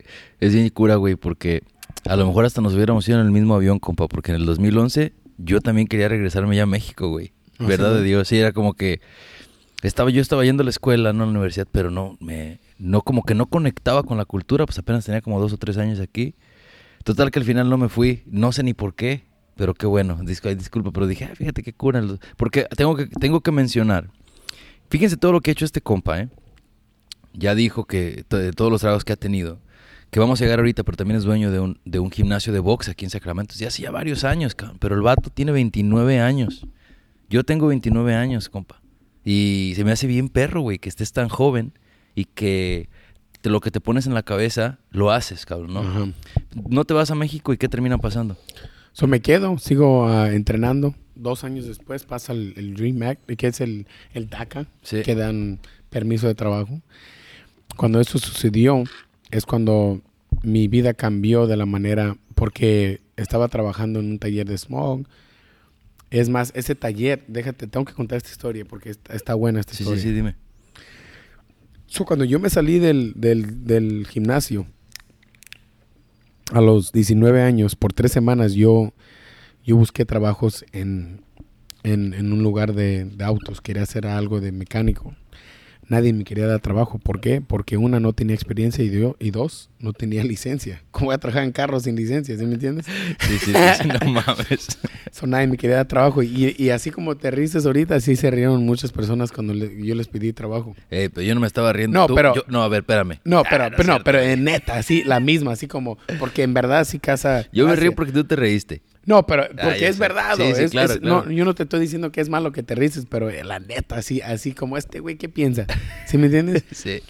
Speaker 1: es bien cura, güey, porque a lo mejor hasta nos hubiéramos ido en el mismo avión, compa, porque en el 2011 yo también quería regresarme ya a México, güey.
Speaker 2: ¿Ah,
Speaker 1: Verdad
Speaker 2: sí?
Speaker 1: de Dios, sí, era como que estaba yo estaba yendo a la escuela, no a la universidad, pero no me no como que no conectaba con la cultura, pues apenas tenía como dos o tres años aquí. Total que al final no me fui, no sé ni por qué, pero qué bueno, dis- ay, disculpa, pero dije, "Ah, fíjate qué cura, los-". porque tengo que tengo que mencionar. Fíjense todo lo que ha hecho este compa, ¿eh? Ya dijo que de todos los trabajos que ha tenido, que vamos a llegar ahorita, pero también es dueño de un, de un gimnasio de box aquí en Sacramento. Ya hacía varios años, cabrón, pero el vato tiene 29 años. Yo tengo 29 años, compa. Y se me hace bien perro, güey, que estés tan joven y que te- lo que te pones en la cabeza lo haces, cabrón, ¿no?
Speaker 2: Ajá.
Speaker 1: No te vas a México y ¿qué termina pasando?
Speaker 2: So me quedo, sigo ah, entrenando. Dos años después pasa el, el Dream Act, que es el, el DACA,
Speaker 1: Sí.
Speaker 2: que dan permiso de trabajo. Cuando eso sucedió, es cuando mi vida cambió de la manera, porque estaba trabajando en un taller de smog. Es más, ese taller, déjate, tengo que contar esta historia porque está, está buena esta
Speaker 1: Sí, sí,
Speaker 2: historia.
Speaker 1: sí, dime.
Speaker 2: So, cuando yo me salí del, del, del gimnasio a los 19 años, por tres semanas yo, yo busqué trabajos en, en, en un lugar de, de autos. Quería hacer algo de mecánico. Nadie me quería dar trabajo. ¿Por qué? Porque una, no tenía experiencia y, dio- y dos, no tenía licencia. ¿Cómo voy a trabajar en carros sin licencia? ¿Sí me entiendes?
Speaker 1: Sí, sí, sí, sí, no mames.
Speaker 2: So, nadie me quería dar trabajo. Y, y así como te ristes ahorita, así se rieron muchas personas cuando le- yo les pedí trabajo.
Speaker 1: Eh, pero yo no me estaba riendo.
Speaker 2: No,
Speaker 1: Tú-
Speaker 2: pero-
Speaker 1: yo- no, a ver, espérame.
Speaker 2: No, pero,
Speaker 1: Ah,
Speaker 2: pero, no,
Speaker 1: cierto.
Speaker 2: pero en neta, así, la misma, así como, porque en verdad sí casa.
Speaker 1: Yo me río porque tú te reíste.
Speaker 2: No, pero porque es
Speaker 1: sé.
Speaker 2: verdad,
Speaker 1: Sí,
Speaker 2: ¿o?
Speaker 1: sí,
Speaker 2: es-
Speaker 1: claro,
Speaker 2: es-
Speaker 1: claro.
Speaker 2: No, yo no te estoy diciendo que es malo que te rices, pero eh, la neta, así, así como este güey, ¿qué piensa? ¿Sí me entiendes?
Speaker 1: Sí.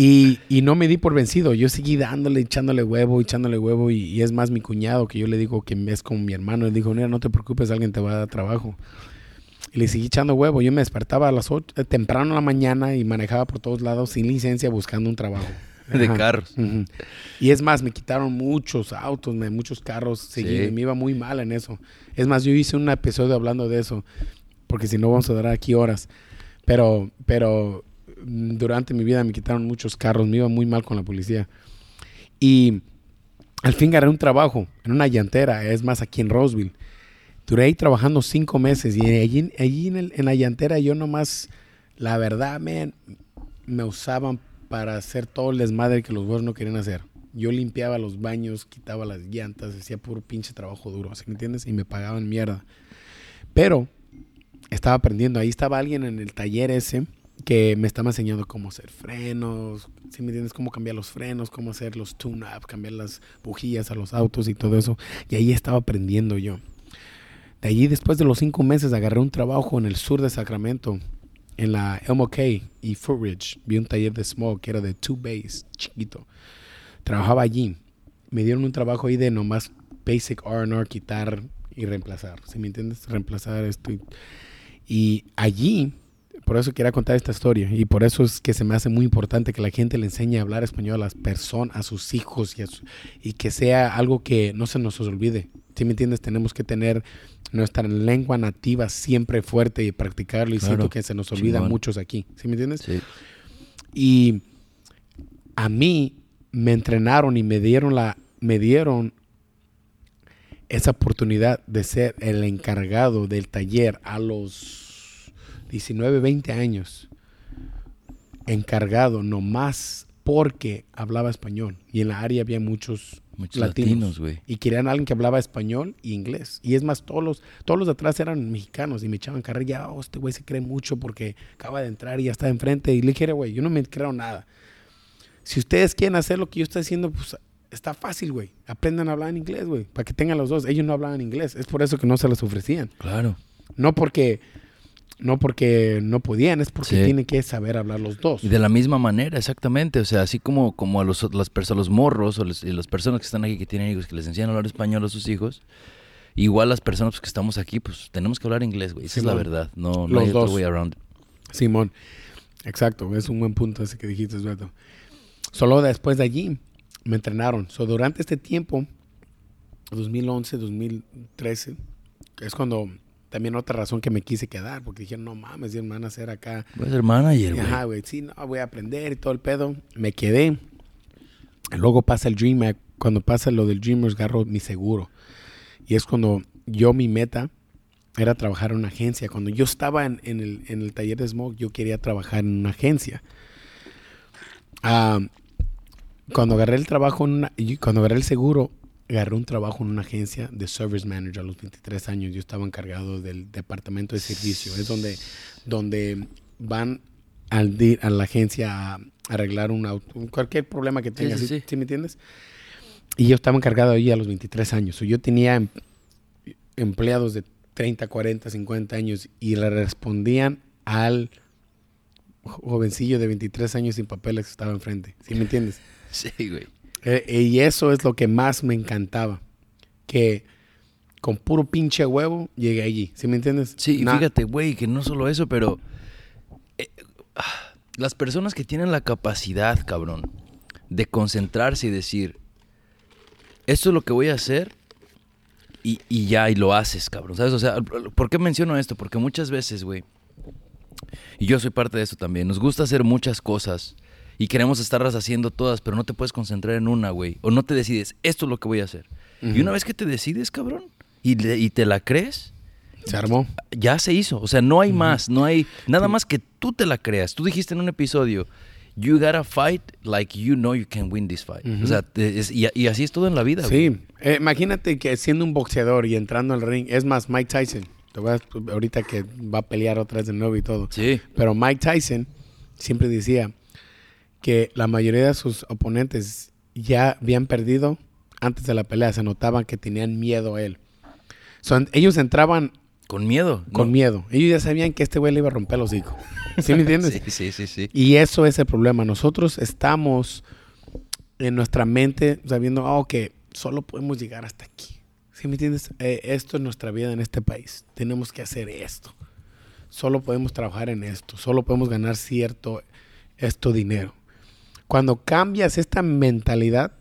Speaker 2: Y, y no me di por vencido, yo seguí dándole, echándole huevo, echándole huevo, y, y es más mi cuñado que yo le digo que es como mi hermano, él dijo, mira, no te preocupes, alguien te va a dar trabajo. Y le seguí echando huevo, yo me despertaba a las 8, temprano en la mañana y manejaba por todos lados sin licencia buscando un trabajo.
Speaker 1: De
Speaker 2: Ajá.
Speaker 1: carros.
Speaker 2: Y es más, me quitaron muchos autos, me- muchos carros seguidos.
Speaker 1: Sí.
Speaker 2: Me iba muy mal en eso. Es más, yo hice un episodio hablando de eso, porque si no vamos a durar aquí horas. Pero, pero mm, durante mi vida me quitaron muchos carros, me iba muy mal con la policía. Y al fin gané un trabajo en una llantera, es más, aquí en Roseville. Duré ahí trabajando cinco meses y allí, allí en, el- en la llantera yo nomás, la verdad, man, me usaban para hacer todo el desmadre que los güeyes no querían hacer. Yo limpiaba los baños, quitaba las llantas, hacía puro pinche trabajo duro, ¿sí me entiendes? Y me pagaban mierda. Pero estaba aprendiendo. Ahí estaba alguien en el taller ese que me estaba enseñando cómo hacer frenos, ¿sí me entiendes? Cómo cambiar los frenos, cómo hacer los tune-up, cambiar las bujías a los autos y todo eso. Y ahí estaba aprendiendo yo. De allí, después de los cinco meses, agarré un trabajo en el sur de Sacramento, en la Elmo K y Footridge. Vi un taller de smog que era de two bays, chiquito. Trabajaba allí. Me dieron un trabajo ahí de nomás basic R&R, quitar y reemplazar. ¿Sí me entiendes? Reemplazar esto. Y allí, por eso quería contar esta historia. Y por eso es que se me hace muy importante que la gente le enseñe a hablar español a las personas, a sus hijos y, a su- y que sea algo que no se nos olvide. ¿Sí me entiendes? Tenemos que tener nuestra lengua nativa siempre fuerte y practicarlo. Y
Speaker 1: Claro.
Speaker 2: siento que se nos olvida
Speaker 1: Chingón.
Speaker 2: muchos aquí. ¿Sí me entiendes?
Speaker 1: Sí.
Speaker 2: Y a mí me entrenaron y me dieron la me dieron esa oportunidad de ser el encargado del taller a los 19, 20 años. Encargado nomás porque hablaba español y en la área había muchos
Speaker 1: Muchos
Speaker 2: latinos, y querían a alguien que hablaba español y inglés. Y es más, todos los, todos los de atrás eran mexicanos y me echaban carrilla. Oh, este güey se cree mucho porque acaba de entrar y ya está enfrente. Y le dije, güey, yo no me creo nada. Si ustedes quieren hacer lo que yo estoy haciendo, pues está fácil, güey. Aprendan a hablar en inglés, güey, para que tengan los dos. Ellos no hablaban inglés. Es por eso que no se les ofrecían.
Speaker 1: Claro.
Speaker 2: No porque no porque no podían, es porque
Speaker 1: Sí.
Speaker 2: tienen que saber hablar los dos.
Speaker 1: Y de la misma manera, exactamente. O sea, así como, como a los, las personas, los morros o y las personas que están aquí que tienen hijos que les enseñan a hablar español a sus hijos, igual las personas pues, que estamos aquí, pues tenemos que hablar inglés, güey. Esa es la verdad. No, no hay otro way around.
Speaker 2: Simón. Exacto, es un buen punto ese que dijiste, Beto. Solo después de allí me entrenaron. So, durante este tiempo, 2011, 2013, es cuando también otra razón que me quise quedar, porque dijeron, no mames, me van a hacer acá.
Speaker 1: Voy a ser manager, güey.
Speaker 2: Ajá, güey, sí, no, voy a aprender y todo el pedo. Me quedé. Luego pasa el Dream, cuando pasa lo del Dreamers, agarro mi seguro. Y es cuando yo, mi meta era trabajar en una agencia. Cuando yo estaba en, en, el, en el, taller de Smoke, yo quería trabajar en una agencia. Ah, cuando agarré el trabajo, en una, cuando agarré el seguro, agarré un trabajo en una agencia de service manager a los 23 años. Yo estaba encargado del departamento de servicio. Es donde, donde van al, a la agencia a arreglar un auto, cualquier problema que tengas.
Speaker 1: Sí,
Speaker 2: ¿sí,
Speaker 1: sí, sí.
Speaker 2: ¿sí me entiendes? Y yo estaba encargado ahí a los 23 años. Yo tenía em- empleados de 30, 40, 50 años y le respondían al jovencillo de 23 años sin papeles que estaba enfrente. ¿Sí me entiendes?
Speaker 1: Sí, güey.
Speaker 2: Eh, y eso es lo que más me encantaba. Que con puro pinche huevo llegué allí. ¿Sí me entiendes?
Speaker 1: Sí, fíjate, güey, que no solo eso, pero eh, ah, las personas que tienen la capacidad, cabrón, de concentrarse y decir, esto es lo que voy a hacer y, y ya, y lo haces, cabrón. ¿Sabes? O sea, ¿por qué menciono esto? Porque muchas veces, güey, y yo soy parte de esto también, nos gusta hacer muchas cosas y queremos estarlas haciendo todas, pero no te puedes concentrar en una, güey. O no te decides, esto es lo que voy a hacer. Y
Speaker 2: Ujú.
Speaker 1: una vez que te decides, cabrón, y, le- y te la crees,
Speaker 2: Se armó.
Speaker 1: ya se hizo. O sea, no hay más, no hay nada más que tú te la creas. Tú dijiste en un episodio, you gotta fight like you know you can win this fight.
Speaker 2: Ujú.
Speaker 1: O sea, es- y, y así es todo en la vida.
Speaker 2: Sí. Eh, imagínate que siendo un boxeador y entrando al ring, es más, Mike Tyson, te voy a- ahorita que va a pelear otra vez de nuevo y todo.
Speaker 1: Sí.
Speaker 2: Pero Mike Tyson siempre decía que la mayoría de sus oponentes ya habían perdido antes de la pelea. Se notaban que tenían miedo a él. Ellos entraban
Speaker 1: Con miedo. ¿no?
Speaker 2: con miedo. Ellos ya sabían que este güey le iba a romper los hocico. ¿Sí me entiendes?
Speaker 1: Sí, sí, sí, sí.
Speaker 2: Y eso es el problema. Nosotros estamos en nuestra mente sabiendo, oh, que solo podemos llegar hasta aquí. ¿Sí me entiendes? Eh, esto es nuestra vida en este país. Tenemos que hacer esto. Solo podemos trabajar en esto. Solo podemos ganar cierto esto dinero. Cuando cambias esta mentalidad,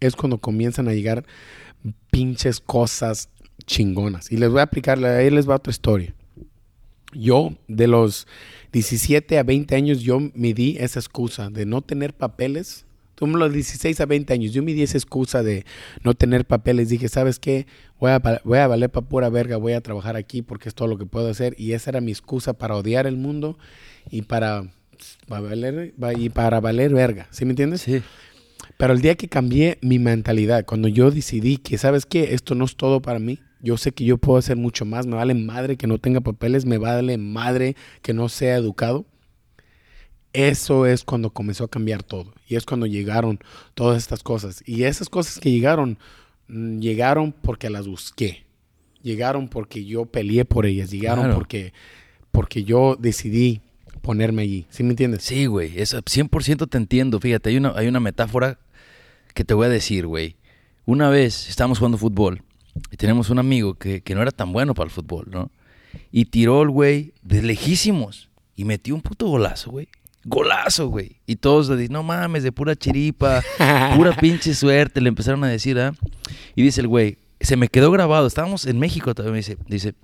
Speaker 2: es cuando comienzan a llegar pinches cosas chingonas. Y les voy a aplicar, ahí les va otra historia. Yo, de los 17 a 20 años, yo me di esa excusa de no tener papeles. Tú los 16 a 20 años, yo me di esa excusa de no tener papeles. Dije, ¿sabes qué? Voy a, voy a valer para pura verga, voy a trabajar aquí porque es todo lo que puedo hacer. Y esa era mi excusa para odiar el mundo y para, para valer, y para valer verga. ¿Sí me entiendes?
Speaker 1: Sí.
Speaker 2: Pero el día que cambié mi mentalidad, cuando yo decidí que, ¿sabes qué? Esto no es todo para mí. Yo sé que yo puedo hacer mucho más. Me vale madre que no tenga papeles. Me vale madre que no sea educado. Eso es cuando comenzó a cambiar todo. Y es cuando llegaron todas estas cosas. Y esas cosas que llegaron, mm, llegaron porque las busqué. Llegaron porque yo peleé por ellas. Llegaron
Speaker 1: Claro.
Speaker 2: porque, porque yo decidí ponerme allí. ¿Sí me entiendes?
Speaker 1: Sí, güey. Eso 100% te entiendo. Fíjate, hay una, hay una metáfora que te voy a decir, güey. Una vez estábamos jugando fútbol y tenemos un amigo que, que no era tan bueno para el fútbol, ¿no? Y tiró el güey de lejísimos y metió un puto golazo, güey. Golazo, güey. Y todos le dicen, no mames, de pura chiripa, pura pinche suerte, le empezaron a decir, ¿ah? Y dice el güey, se me quedó grabado, estábamos en México también, me dice, dice,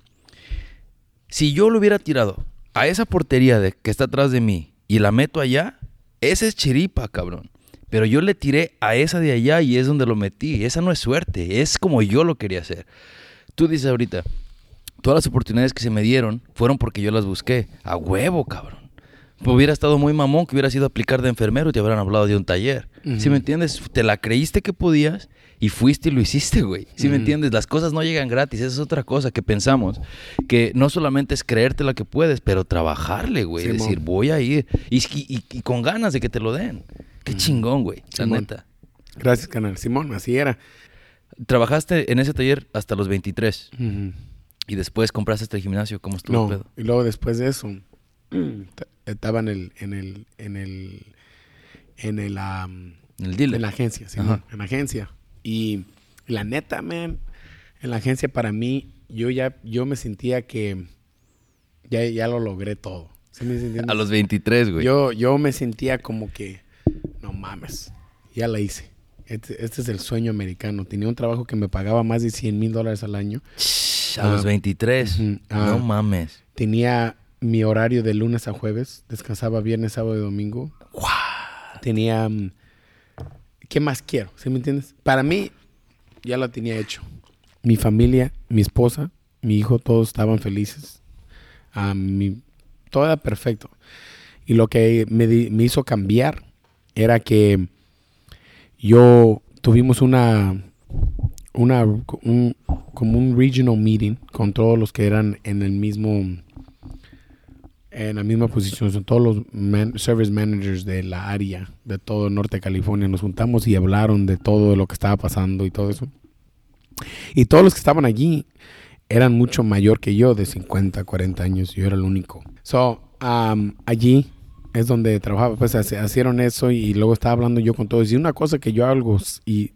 Speaker 1: si yo lo hubiera tirado a esa portería de, que está atrás de mí y la meto allá, esa es chiripa, cabrón. Pero yo le tiré a esa de allá y es donde lo metí. Esa no es suerte, es como yo lo quería hacer. Tú dices ahorita, todas las oportunidades que se me dieron fueron porque yo las busqué. A huevo, cabrón. Hubiera estado muy mamón que hubiera sido aplicar de enfermero y te hubieran hablado de un taller. ¿Sí
Speaker 2: Ujú.
Speaker 1: me entiendes? Te la creíste que podías y fuiste y lo hiciste, güey. ¿Sí me
Speaker 2: Ujú.
Speaker 1: entiendes? Las cosas no llegan gratis. Esa es otra cosa que pensamos. Que no solamente es creerte la que puedes, pero trabajarle, güey. Decir, voy a ir. Y, y- y con ganas de que te lo den. Qué chingón, güey. La neta.
Speaker 2: Gracias, canal. Simón, así era.
Speaker 1: Trabajaste en ese taller hasta los 23
Speaker 2: Ujú.
Speaker 1: y después compraste este gimnasio. ¿Cómo estuvo el
Speaker 2: No,
Speaker 1: pedo?
Speaker 2: y luego después de eso, estaba en el, en el, en el, en el,
Speaker 1: el dealer.
Speaker 2: en la agencia,
Speaker 1: Ajá.
Speaker 2: en la agencia. Y la neta, man, en la agencia para mí, yo ya, yo me sentía que ya, ya lo logré todo. ¿Sí me?
Speaker 1: A los 23, güey.
Speaker 2: Yo, yo me sentía como que, no mames, ya la hice. Este, este es el sueño americano. Tenía un trabajo que me pagaba más de 100 mil dólares al año.
Speaker 1: A los
Speaker 2: Ah.
Speaker 1: 23.
Speaker 2: Ujú. Ah.
Speaker 1: No mames.
Speaker 2: Tenía mi horario de lunes a jueves. Descansaba viernes, sábado y domingo. Tenía... mm, ¿Qué más quiero? ¿Sí me entiendes? Para mí, ya lo tenía hecho. Mi familia, mi esposa, mi hijo, todos estaban felices. Ah, mi- todo era perfecto. Y lo que me, di- me hizo cambiar era que yo tuvimos una, una un- como un regional meeting con todos los que eran en el mismo en la misma posición son todos los man- service managers de la área de todo norte de California. Nos juntamos y hablaron de todo lo que estaba pasando y todo eso. Y todos los que estaban allí eran mucho mayor que yo de 50 40 años. Yo era el único. So um, allí es donde trabajaba. Pues hicieron eso y luego estaba hablando yo con todos. Y una cosa que yo hago y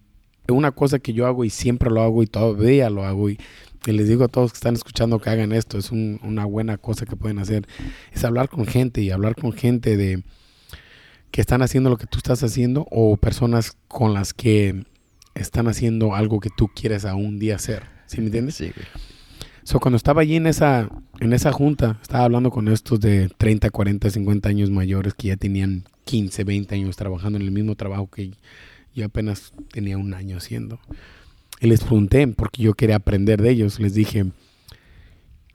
Speaker 2: una cosa que yo hago y siempre lo hago y todavía lo hago y, y les digo a todos que están escuchando que hagan esto es un- una buena cosa que pueden hacer es hablar con gente y hablar con gente de que están haciendo lo que tú estás haciendo o personas con las que están haciendo algo que tú quieres a un día hacer ¿sí me entiendes?
Speaker 1: Sí, güey.
Speaker 2: So, cuando estaba allí en esa, en esa junta, estaba hablando con estos de 30, 40, 50 años mayores que ya tenían 15, 20 años trabajando en el mismo trabajo que yo apenas tenía un año haciendo. Y les pregunté, porque yo quería aprender de ellos, les dije,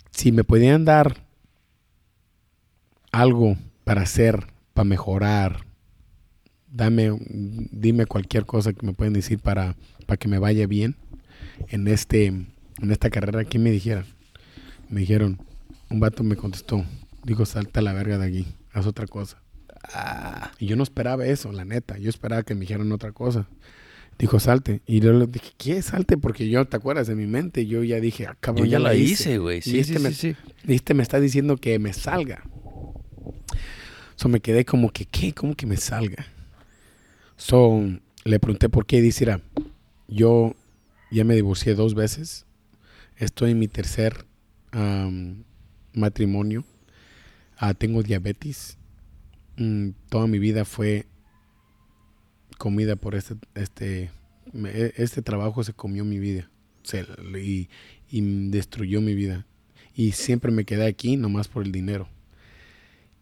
Speaker 2: si me podían dar algo para hacer, para mejorar, dame, dime cualquier cosa que me pueden decir para, para que me vaya bien en este en esta carrera, ¿qué me dijeron? Me dijeron, un vato me contestó, digo, salta la verga de aquí, haz otra cosa.
Speaker 1: Ah,
Speaker 2: Y yo no esperaba eso, la neta, yo esperaba que me dijeran otra cosa. Dijo, salte. Y yo le dije, ¿qué salte? Porque yo, ¿te acuerdas? En mi mente yo ya dije, ah,
Speaker 1: yo
Speaker 2: cabrón,
Speaker 1: ya la hice, güey. Sí,
Speaker 2: Y
Speaker 1: sí,
Speaker 2: este me-
Speaker 1: sí, sí.
Speaker 2: y este me está diciendo que me salga. So me quedé como que, ¿qué? ¿Cómo que me salga? So le pregunté por qué. Y dice, "Mira, yo ya me divorcié dos veces. Estoy en mi tercer matrimonio. Ah, tengo diabetes. Mm, toda mi vida fue comida por este, este, e- este trabajo se comió mi vida. Se- y, y destruyó mi vida. Y siempre me quedé aquí nomás por el dinero.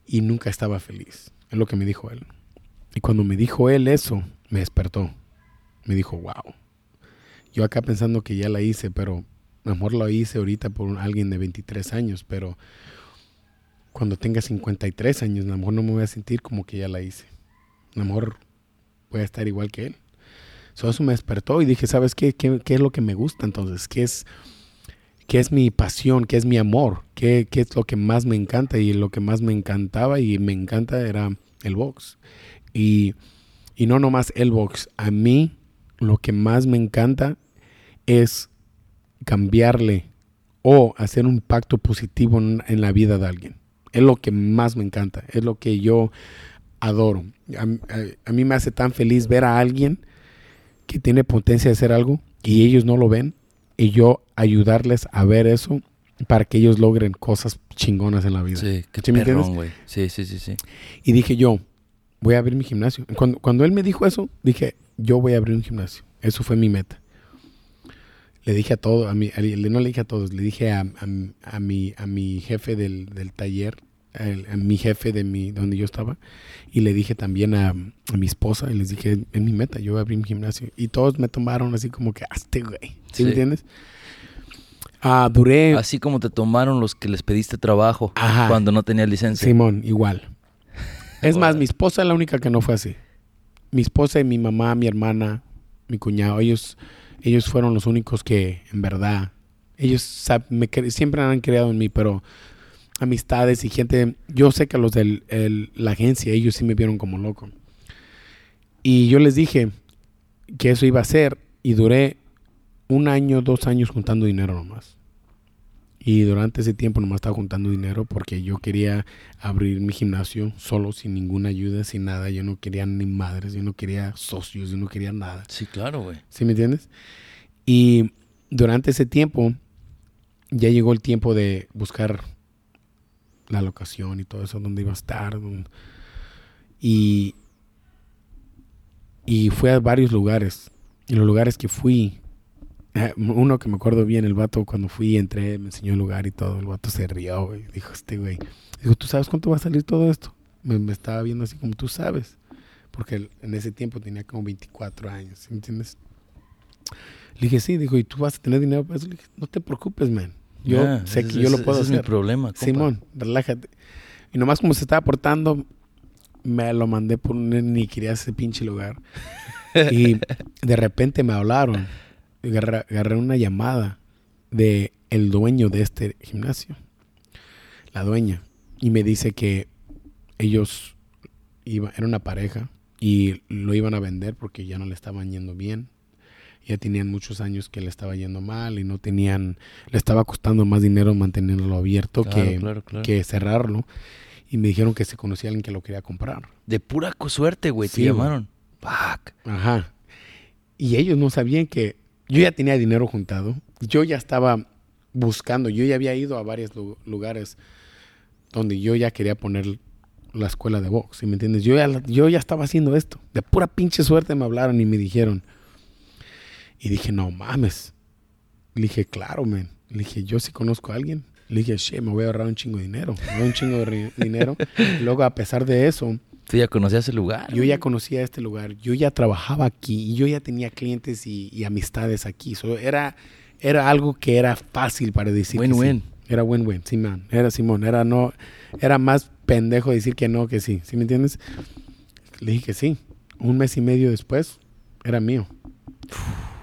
Speaker 2: Y nunca estaba feliz. Es lo que me dijo él. Y cuando me dijo él eso, me despertó. Me dijo, wow. Yo acá pensando que ya la hice, pero a lo lo hice ahorita por alguien de 23 años, pero cuando tenga 53 años, a no me voy a sentir como que ya la hice. A mejor voy a estar igual que él. So, eso me despertó y dije, ¿sabes qué? ¿Qué, qué es lo que me gusta entonces? ¿Qué es, qué es mi pasión? ¿Qué es mi amor? ¿Qué, ¿Qué es lo que más me encanta? Y lo que más me encantaba y me encanta era el box. Y, y no nomás el box. A mí lo que más me encanta es cambiarle o hacer un impacto positivo en, en la vida de alguien. Es lo que más me encanta. Es lo que yo adoro. A, a- a mí me hace tan feliz ver a alguien que tiene potencia de hacer algo y ellos no lo ven y yo ayudarles a ver eso para que ellos logren cosas chingonas en la vida.
Speaker 1: Sí, qué
Speaker 2: ¿Sí
Speaker 1: perrón, güey. Sí, sí, sí, sí.
Speaker 2: Y dije yo, voy a abrir mi gimnasio. Cuando, cuando él me dijo eso, dije, yo voy a abrir un gimnasio. Eso fue mi meta. Le dije a todos, a mi, no le dije a todos, le dije a, a- a mi, a mi jefe del, del taller, el- a mi jefe de mi, donde yo estaba, y le dije también a, a mi esposa, y les dije, es mi meta, yo voy a abrir mi gimnasio. Y todos me tomaron así como que, hazte, güey. ¿Sí,
Speaker 1: Sí.
Speaker 2: me entiendes? Ah, duré...
Speaker 1: Así como te tomaron los que les pediste trabajo
Speaker 2: Ajá.
Speaker 1: cuando no tenías licencia.
Speaker 2: Simón, igual. Es más, mi esposa es la única que no fue así. Mi esposa y mi mamá, mi hermana, mi cuñado, ellos, ellos fueron los únicos que, en verdad, ellos me siempre han creado en mí, pero amistades y gente, yo sé que los de la agencia, ellos sí me vieron como loco. Y yo les dije que eso iba a ser y duré un año, dos años juntando dinero nomás. Y durante ese tiempo nomás estaba juntando dinero porque yo quería abrir mi gimnasio solo, sin ninguna ayuda, sin nada. Yo no quería ni madres, yo no quería socios, yo no quería nada.
Speaker 1: Sí, claro, güey.
Speaker 2: ¿Sí me entiendes? Y durante ese tiempo ya llegó el tiempo de buscar la locación y todo eso, dónde iba a estar. Y, y fui a varios lugares. Y los lugares que fui, eh, uno que me acuerdo bien, el vato cuando fui, entré, me enseñó el lugar y todo. El vato se rió, güey. Dijo, este güey. Dijo, ¿tú sabes cuánto va a salir todo esto? Me, me estaba viendo así como tú sabes. Porque en ese tiempo tenía como 24 años, ¿sí ¿me entiendes? Le dije, sí, dijo, ¿y tú vas a tener dinero para eso? Le dije, no te preocupes, man. Yo
Speaker 1: Ya,
Speaker 2: sé que yo lo puedo
Speaker 1: ese es
Speaker 2: hacer.
Speaker 1: mi problema, compa.
Speaker 2: Simón, relájate. Y nomás como se estaba portando, me lo mandé por un ni quería ese pinche lugar. Y de repente me hablaron. Agarré, agarré una llamada de el dueño de este gimnasio. La dueña. Y me dice que ellos iba, era una pareja y lo iban a vender porque ya no le estaban yendo bien. Ya tenían muchos años que le estaba yendo mal y no tenían, le estaba costando más dinero mantenerlo abierto
Speaker 1: Claro,
Speaker 2: que,
Speaker 1: claro, claro.
Speaker 2: que cerrarlo. Y me dijeron que se conocía alguien que lo quería comprar.
Speaker 1: De pura suerte, güey, te
Speaker 2: Sí, güey.
Speaker 1: llamaron. Fuck.
Speaker 2: Ajá. Y ellos no sabían que yo ya tenía dinero juntado. Yo ya estaba buscando. Yo ya había ido a varios lu- lugares donde yo ya quería poner la escuela de box. ¿sí ¿Me entiendes? Yo ya, yo ya estaba haciendo esto. De pura pinche suerte me hablaron y me dijeron. Y dije, no mames. Le dije, claro, man. Le dije, yo sí conozco a alguien. Le dije, shit, me voy a ahorrar un chingo de dinero. Me voy a un chingo de dinero. Y luego, a pesar de eso,
Speaker 1: Tú ya conocías el lugar.
Speaker 2: yo ya conocía este lugar, yo ya trabajaba aquí y yo ya tenía clientes y, y amistades aquí. So, era, era algo que era fácil para decir.
Speaker 1: Win-win.
Speaker 2: sí. Era win-win, Simón. Era Simón. Era, no, era más pendejo decir que no que sí. ¿Sí me entiendes? Le dije que sí. Un mes y medio después, era mío.
Speaker 1: Compa.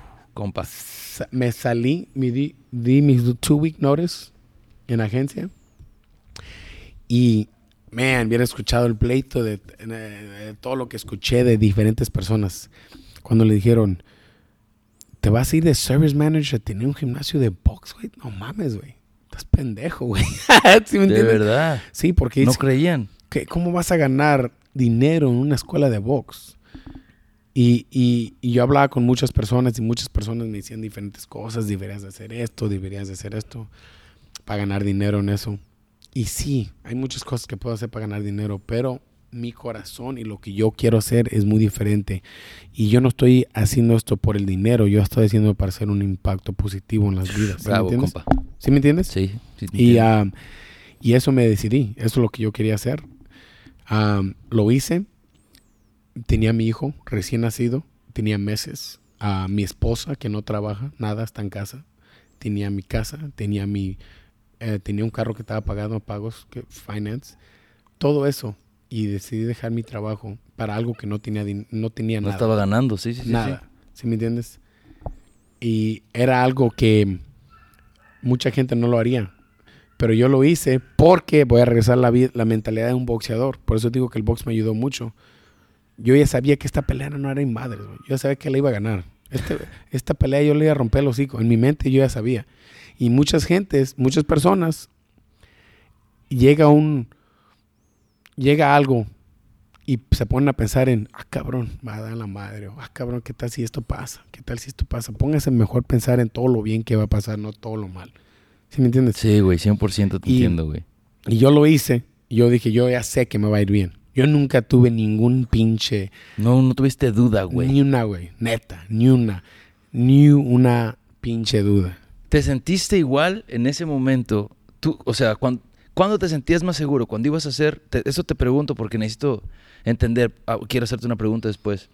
Speaker 2: Sa- me salí, me di, di mis two week notice en agencia y, man, hubiera escuchado el pleito de, de- de todo lo que escuché de diferentes personas cuando le dijeron, ¿te vas a ir de service manager a tener un gimnasio de box, güey? No mames, güey. Estás pendejo, güey. ¿Sí me
Speaker 1: De verdad.
Speaker 2: Sí, porque
Speaker 1: No creían.
Speaker 2: ¿qué- ¿cómo vas a ganar dinero en una escuela de box? Y, y- y yo hablaba con muchas personas y muchas personas me decían diferentes cosas, deberías de hacer esto, deberías de hacer esto, para ganar dinero en eso. Y sí, hay muchas cosas que puedo hacer para ganar dinero, pero mi corazón y lo que yo quiero hacer es muy diferente. Y yo no estoy haciendo esto por el dinero, yo estoy haciendo para hacer un impacto positivo en las vidas. ¿Sí
Speaker 1: Bravo,
Speaker 2: me entiendes?
Speaker 1: compa.
Speaker 2: ¿Sí me entiendes?
Speaker 1: Sí. sí
Speaker 2: Y, ah, y eso me decidí, eso es lo que yo quería hacer. Ah, lo hice, tenía a mi hijo recién nacido, tenía meses, a mi esposa que no trabaja, nada, está en casa, tenía mi casa, tenía mi, eh, tenía un carro que estaba pagando pagos, que, finance, todo eso. Y decidí dejar mi trabajo para algo que no tenía, no tenía
Speaker 1: no
Speaker 2: nada
Speaker 1: estaba ganando, sí, sí, sí.
Speaker 2: nada. ¿Sí me entiendes? Y era algo que mucha gente no lo haría. Pero yo lo hice porque voy a regresar la, la mentalidad de un boxeador. Por eso digo que el box me ayudó mucho. Yo ya sabía que esta pelea no era en madres. güey. Yo ya sabía que la iba a ganar. Este- esta pelea yo le iba a romper el hocico. En mi mente yo ya sabía. Y muchas gentes, muchas personas, llega un... Llega algo y se ponen a pensar en, ah, cabrón, va a dar la madre, o, ah, cabrón, ¿qué tal si esto pasa? ¿Qué tal si esto pasa? Póngase mejor pensar en todo lo bien que va a pasar, no todo lo mal. ¿Sí me entiendes?
Speaker 1: Sí, güey, 100% te
Speaker 2: Y-
Speaker 1: entiendo, güey.
Speaker 2: Y yo lo hice, y yo dije, yo ya sé que me va a ir bien. Yo nunca tuve ningún pinche,
Speaker 1: No, no tuviste duda, güey.
Speaker 2: ni una, güey, neta, ni una, ni una pinche duda.
Speaker 1: ¿Te sentiste igual en ese momento? Tú, o sea, cuando, ¿cuándo te sentías más seguro? ¿Cuándo ibas a hacer? te- eso te pregunto porque necesito entender. ah, quiero hacerte una pregunta después.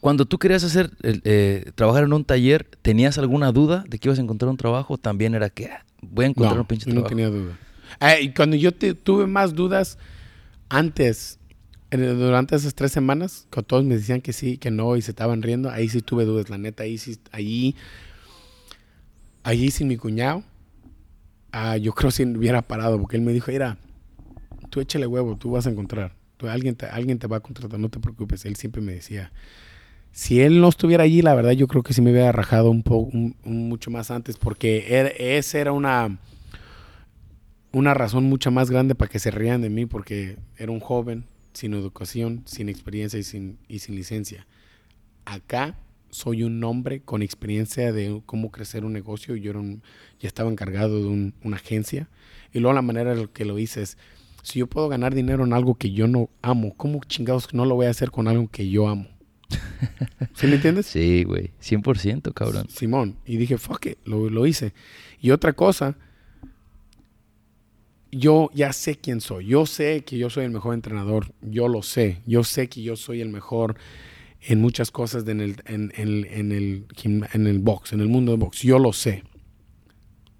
Speaker 1: Cuando tú querías hacer, eh, trabajar en un taller, ¿tenías alguna duda de que ibas a encontrar un trabajo? ¿O También era que ah, voy a encontrar
Speaker 2: No,
Speaker 1: un pinche
Speaker 2: yo no
Speaker 1: trabajo.
Speaker 2: tenía duda. Y cuando yo te- tuve más dudas antes, durante esas tres semanas, que todos me decían que sí, que no, y se estaban riendo, ahí sí tuve dudas, la neta, ahí sí, ahí, ahí sin mi cuñado, ah, yo creo si hubiera parado, porque él me dijo, mira, tú échale huevo, tú vas a encontrar, tú, alguien, te, alguien te va a contratar, no te preocupes, él siempre me decía. Si él no estuviera allí, la verdad yo creo que sí me hubiera rajado un poco, mucho más antes, porque era, esa era una, una razón mucho más grande para que se rían de mí, porque era un joven sin educación, sin experiencia y sin, y sin licencia. Acá soy un hombre con experiencia de cómo crecer un negocio. Yo era ya estaba encargado de un- una agencia. Y luego la manera en la que lo hice es, si yo puedo ganar dinero en algo que yo no amo, ¿cómo chingados no lo voy a hacer con algo que yo amo? ¿Sí me entiendes?
Speaker 1: Sí, güey. 100%, cabrón.
Speaker 2: Simón. Y dije, fuck it, lo, lo hice. Y otra cosa, yo ya sé quién soy. Yo sé que yo soy el mejor entrenador. Yo lo sé. Yo sé que yo soy el mejor en muchas cosas de en, el, en, en- en el, en el box, en el mundo del box. Yo lo sé.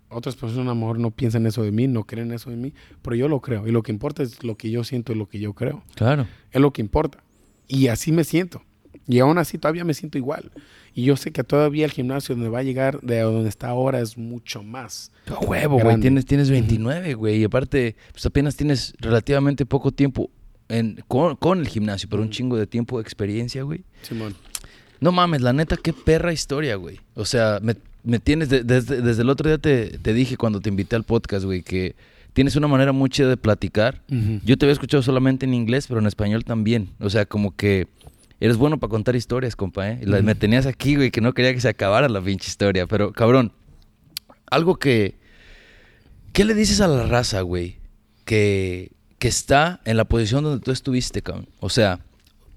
Speaker 2: Otras personas a lo mejor no piensan eso de mí, no creen eso de mí, pero yo lo creo. Y lo que importa es lo que yo siento y lo que yo creo.
Speaker 1: Claro.
Speaker 2: Es lo que importa. Y así me siento. Y aún así todavía me siento igual. Y yo sé que todavía el gimnasio donde va a llegar, de donde está ahora, es mucho más.
Speaker 1: A huevo, güey. Tienes, tienes 29, güey. Y aparte, pues apenas tienes relativamente poco tiempo en, con, con el gimnasio, pero un chingo de tiempo de experiencia, güey.
Speaker 2: Simón.
Speaker 1: No mames, la neta, qué perra historia, güey. O sea, me, me tienes, de- desde, desde el otro día te, te dije cuando te invité al podcast, güey, que tienes una manera muy chida de platicar. Yo te había escuchado solamente en inglés, pero en español también. O sea, como que eres bueno para contar historias, compa, ¿eh? Y la-
Speaker 2: Ujú.
Speaker 1: Me tenías aquí, güey, que no quería que se acabara la pinche historia. Pero, cabrón, algo que... ¿Qué le dices a la raza, güey? Que, que está en la posición donde tú estuviste, cabrón. O sea,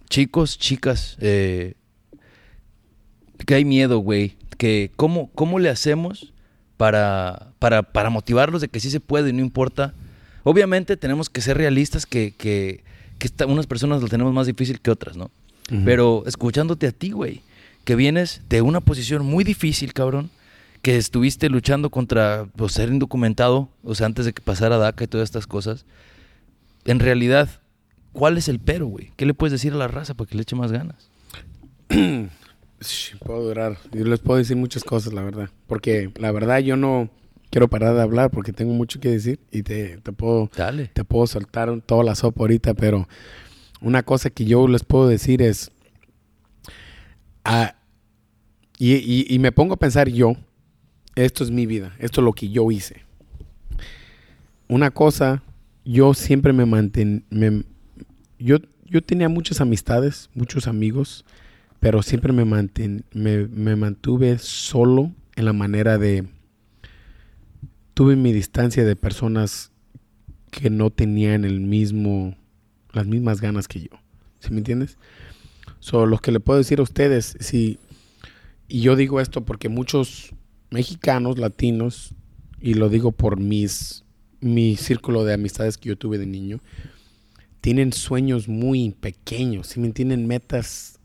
Speaker 1: chicos, chicas, eh, que hay miedo, güey. Que cómo, cómo le hacemos para, para, para motivarlos de que sí se puede y no importa. Obviamente tenemos que ser realistas que, que, que unas personas lo tenemos más difícil que otras, ¿no? Pero escuchándote a ti, güey, que vienes de una posición muy difícil, cabrón, que estuviste luchando contra pues, ser indocumentado, o sea, antes de que pasara DACA y todas estas cosas. En realidad, ¿cuál es el pero, güey? ¿Qué le puedes decir a la raza para que le eche más ganas?
Speaker 2: Puedo durar. Yo les puedo decir muchas cosas, la verdad. Porque la verdad yo no quiero parar de hablar porque tengo mucho que decir y te, te puedo
Speaker 1: Dale.
Speaker 2: te puedo soltar toda la sopa ahorita, pero una cosa que yo les puedo decir es, ah, y, me pongo a pensar yo, esto es mi vida, esto es lo que yo hice. Una cosa, yo siempre me manten, me- yo, yo tenía muchas amistades, muchos amigos, pero siempre me, manten, me, me mantuve solo en la manera de, tuve mi distancia de personas que no tenían el mismo, las mismas ganas que yo. ¿Sí me entiendes? So, lo que le puedo decir a ustedes, si, y yo digo esto porque muchos mexicanos, latinos, y lo digo por mis, mi círculo de amistades que yo tuve de niño, tienen sueños muy pequeños, ¿sí me entienden? Metas,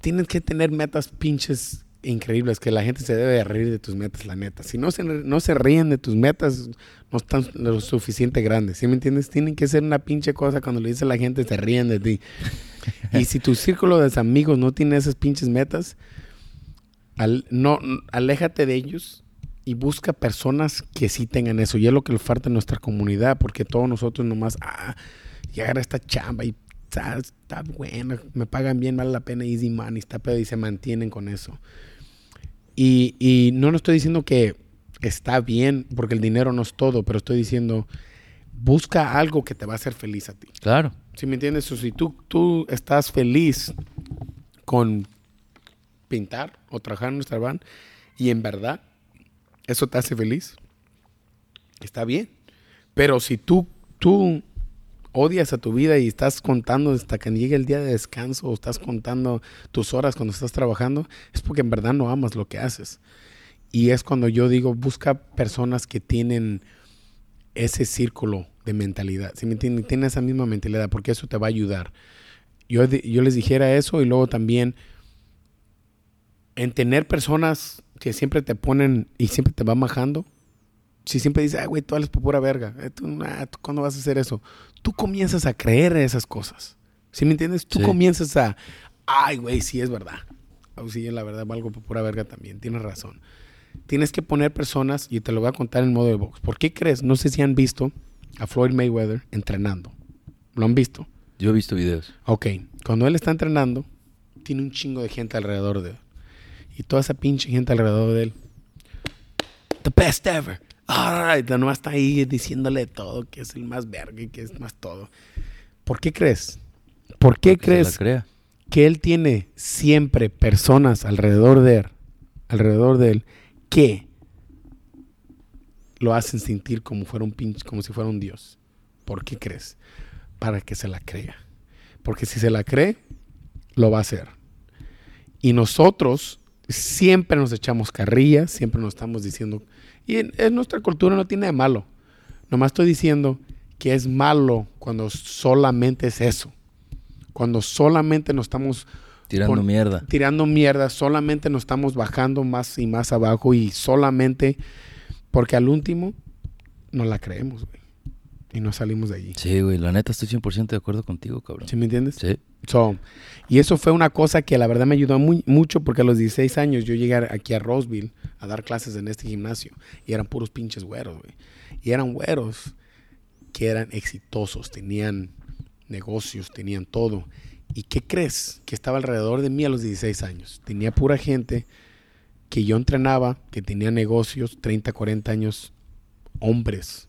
Speaker 2: tienes que tener metas pinches increíbles, que la gente se debe de reír de tus metas, la neta. Si no se, no se ríen de tus metas, no están lo suficiente grandes, ¿sí me entiendes? Tienen que ser una pinche cosa cuando le dice a la gente, se ríen de ti. y si tu círculo de amigos no tiene esas pinches metas, al- no, aléjate de ellos y busca personas que sí tengan eso. Y es lo que le falta a nuestra comunidad, porque todos nosotros nomás, ah, llegar a esta chamba y está, está buena, me pagan bien, vale la pena, easy money, está pedo y se mantienen con eso. Y, y no, no estoy diciendo que está bien, porque el dinero no es todo, pero estoy diciendo, busca algo que te va a hacer feliz a ti.
Speaker 1: Claro.
Speaker 2: ¿Sí me entiendes? O si tú, tú estás feliz con pintar o trabajar en un restaurante y en verdad eso te hace feliz, está bien. Pero si tú, tú odias a tu vida y estás contando hasta que llegue el día de descanso o estás contando tus horas cuando estás trabajando, es porque en verdad no amas lo que haces. Y es cuando yo digo, busca personas que tienen ese círculo de mentalidad. Si me entienden? Tiene esa misma mentalidad porque eso te va a ayudar. Yo, yo les dijera eso y luego también en tener personas que siempre te ponen y siempre te van bajando. Si siempre dices, ay, güey, tú hablas por pura verga. eh, tú, nah, ¿tú ¿Cuándo vas a hacer eso? Tú comienzas a creer en esas cosas. ¿Sí me entiendes? Tú
Speaker 1: Sí.
Speaker 2: comienzas a, ay, güey, sí es verdad. Oh, sí, la verdad, valgo por pura verga también. Tienes razón. Tienes que poner personas, y te lo voy a contar en modo de box. ¿Por qué crees? No sé si han visto a Floyd Mayweather entrenando. ¿Lo han visto?
Speaker 1: Yo he visto videos.
Speaker 2: Ok, cuando él está entrenando, tiene un chingo de gente alrededor de él. Y toda esa pinche gente alrededor de él. The best ever. All right, no está ahí diciéndole todo, que es el más verga y que es más todo. ¿Por qué crees? ¿Por qué crees que él tiene siempre personas alrededor de él, alrededor de él, que lo hacen sentir como fuera un pinche, como si fuera un dios. ¿Por qué crees? Para que se la crea. Porque si se la cree, lo va a hacer. Y nosotros siempre nos echamos carrillas, siempre nos estamos diciendo, y en, en nuestra cultura no tiene de malo. Nomás estoy diciendo que es malo cuando solamente es eso. Cuando solamente nos estamos
Speaker 1: Tirando
Speaker 2: Pon-
Speaker 1: mierda.
Speaker 2: tirando mierda, solamente nos estamos bajando más y más abajo y solamente porque al último nos la creemos, güey. Y no salimos de allí.
Speaker 1: Sí, güey, la neta estoy 100% de acuerdo contigo, cabrón.
Speaker 2: ¿Sí me entiendes?
Speaker 1: Sí.
Speaker 2: So, y eso fue una cosa que la verdad me ayudó muy, mucho porque a los 16 años yo llegué aquí a Roseville a dar clases en este gimnasio y eran puros pinches güeros, güey. Y eran güeros que eran exitosos, tenían negocios, tenían todo. ¿Y qué crees? Que estaba alrededor de mí a los 16 años. Tenía pura gente que yo entrenaba, que tenía negocios, 30, 40 años, hombres.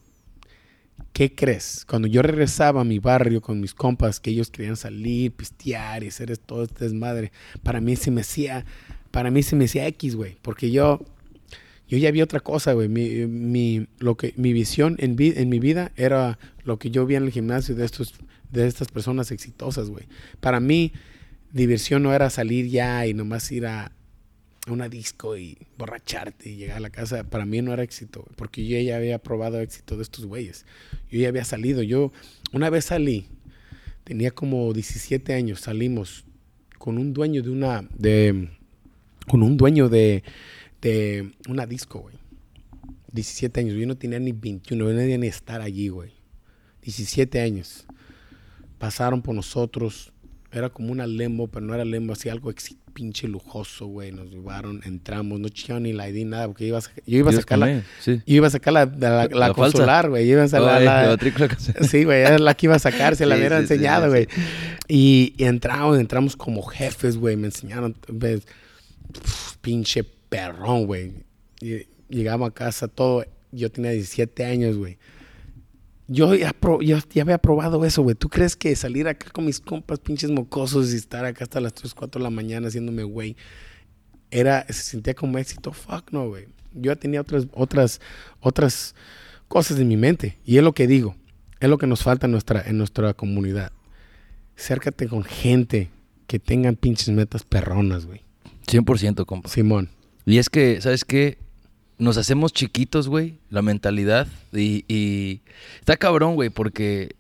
Speaker 2: ¿Qué crees? Cuando yo regresaba a mi barrio con mis compas, que ellos querían salir, pistear y hacer todo este desmadre, para mí se me hacía, para mí se me hacía X, güey, porque yo, yo ya vi otra cosa, güey. Mi, mi, lo que, mi visión en, vi- en mi vida era lo que yo vi en el gimnasio de, estos, de estas personas exitosas, güey. Para mí, diversión no era salir ya y nomás ir a, a una disco y borracharte y llegar a la casa. Para mí no era éxito, porque yo ya había probado éxito de estos güeyes. Yo ya había salido. Yo una vez salí, tenía como 17 años, salimos con un dueño de una, de, con un dueño de, de una disco, güey. 17 años, yo no tenía ni 21, no tenía ni estar allí, güey. 17 años. Pasaron por nosotros, era como una lembo, pero no era lembo, así algo exi- pinche lujoso, güey. Nos llevaron, entramos, no chillaron ni la ID, nada, porque iba a, yo iba a
Speaker 1: ¿Ibas
Speaker 2: sacar la?
Speaker 1: Sí.
Speaker 2: yo iba a sacar la, la, la- consular, güey. Yo iba a la,
Speaker 1: la
Speaker 2: Sí, güey, era la que iba a sacar, se la
Speaker 1: Sí,
Speaker 2: hubiera
Speaker 1: sí,
Speaker 2: enseñado, güey. Y, y entramos, entramos como jefes, güey. Me enseñaron, ves, pf, pinche perrón, güey. Llegamos a casa todo, yo tenía 17 años, güey. Yo ya, pro- yo ya había probado eso, güey. ¿Tú crees que salir acá con mis compas pinches mocosos y estar acá hasta las 3, 4 de la mañana haciéndome, güey, era, se sentía como éxito? Fuck no, güey. Yo ya tenía otras, otras, otras cosas en mi mente. Y es lo que digo. Es lo que nos falta en nuestra, en nuestra comunidad. Cércate con gente que tengan pinches metas perronas, güey.
Speaker 1: 100%, compa.
Speaker 2: Simón.
Speaker 1: Y es que, ¿sabes qué? Nos hacemos chiquitos, güey, la mentalidad. Y, y está cabrón, güey, porque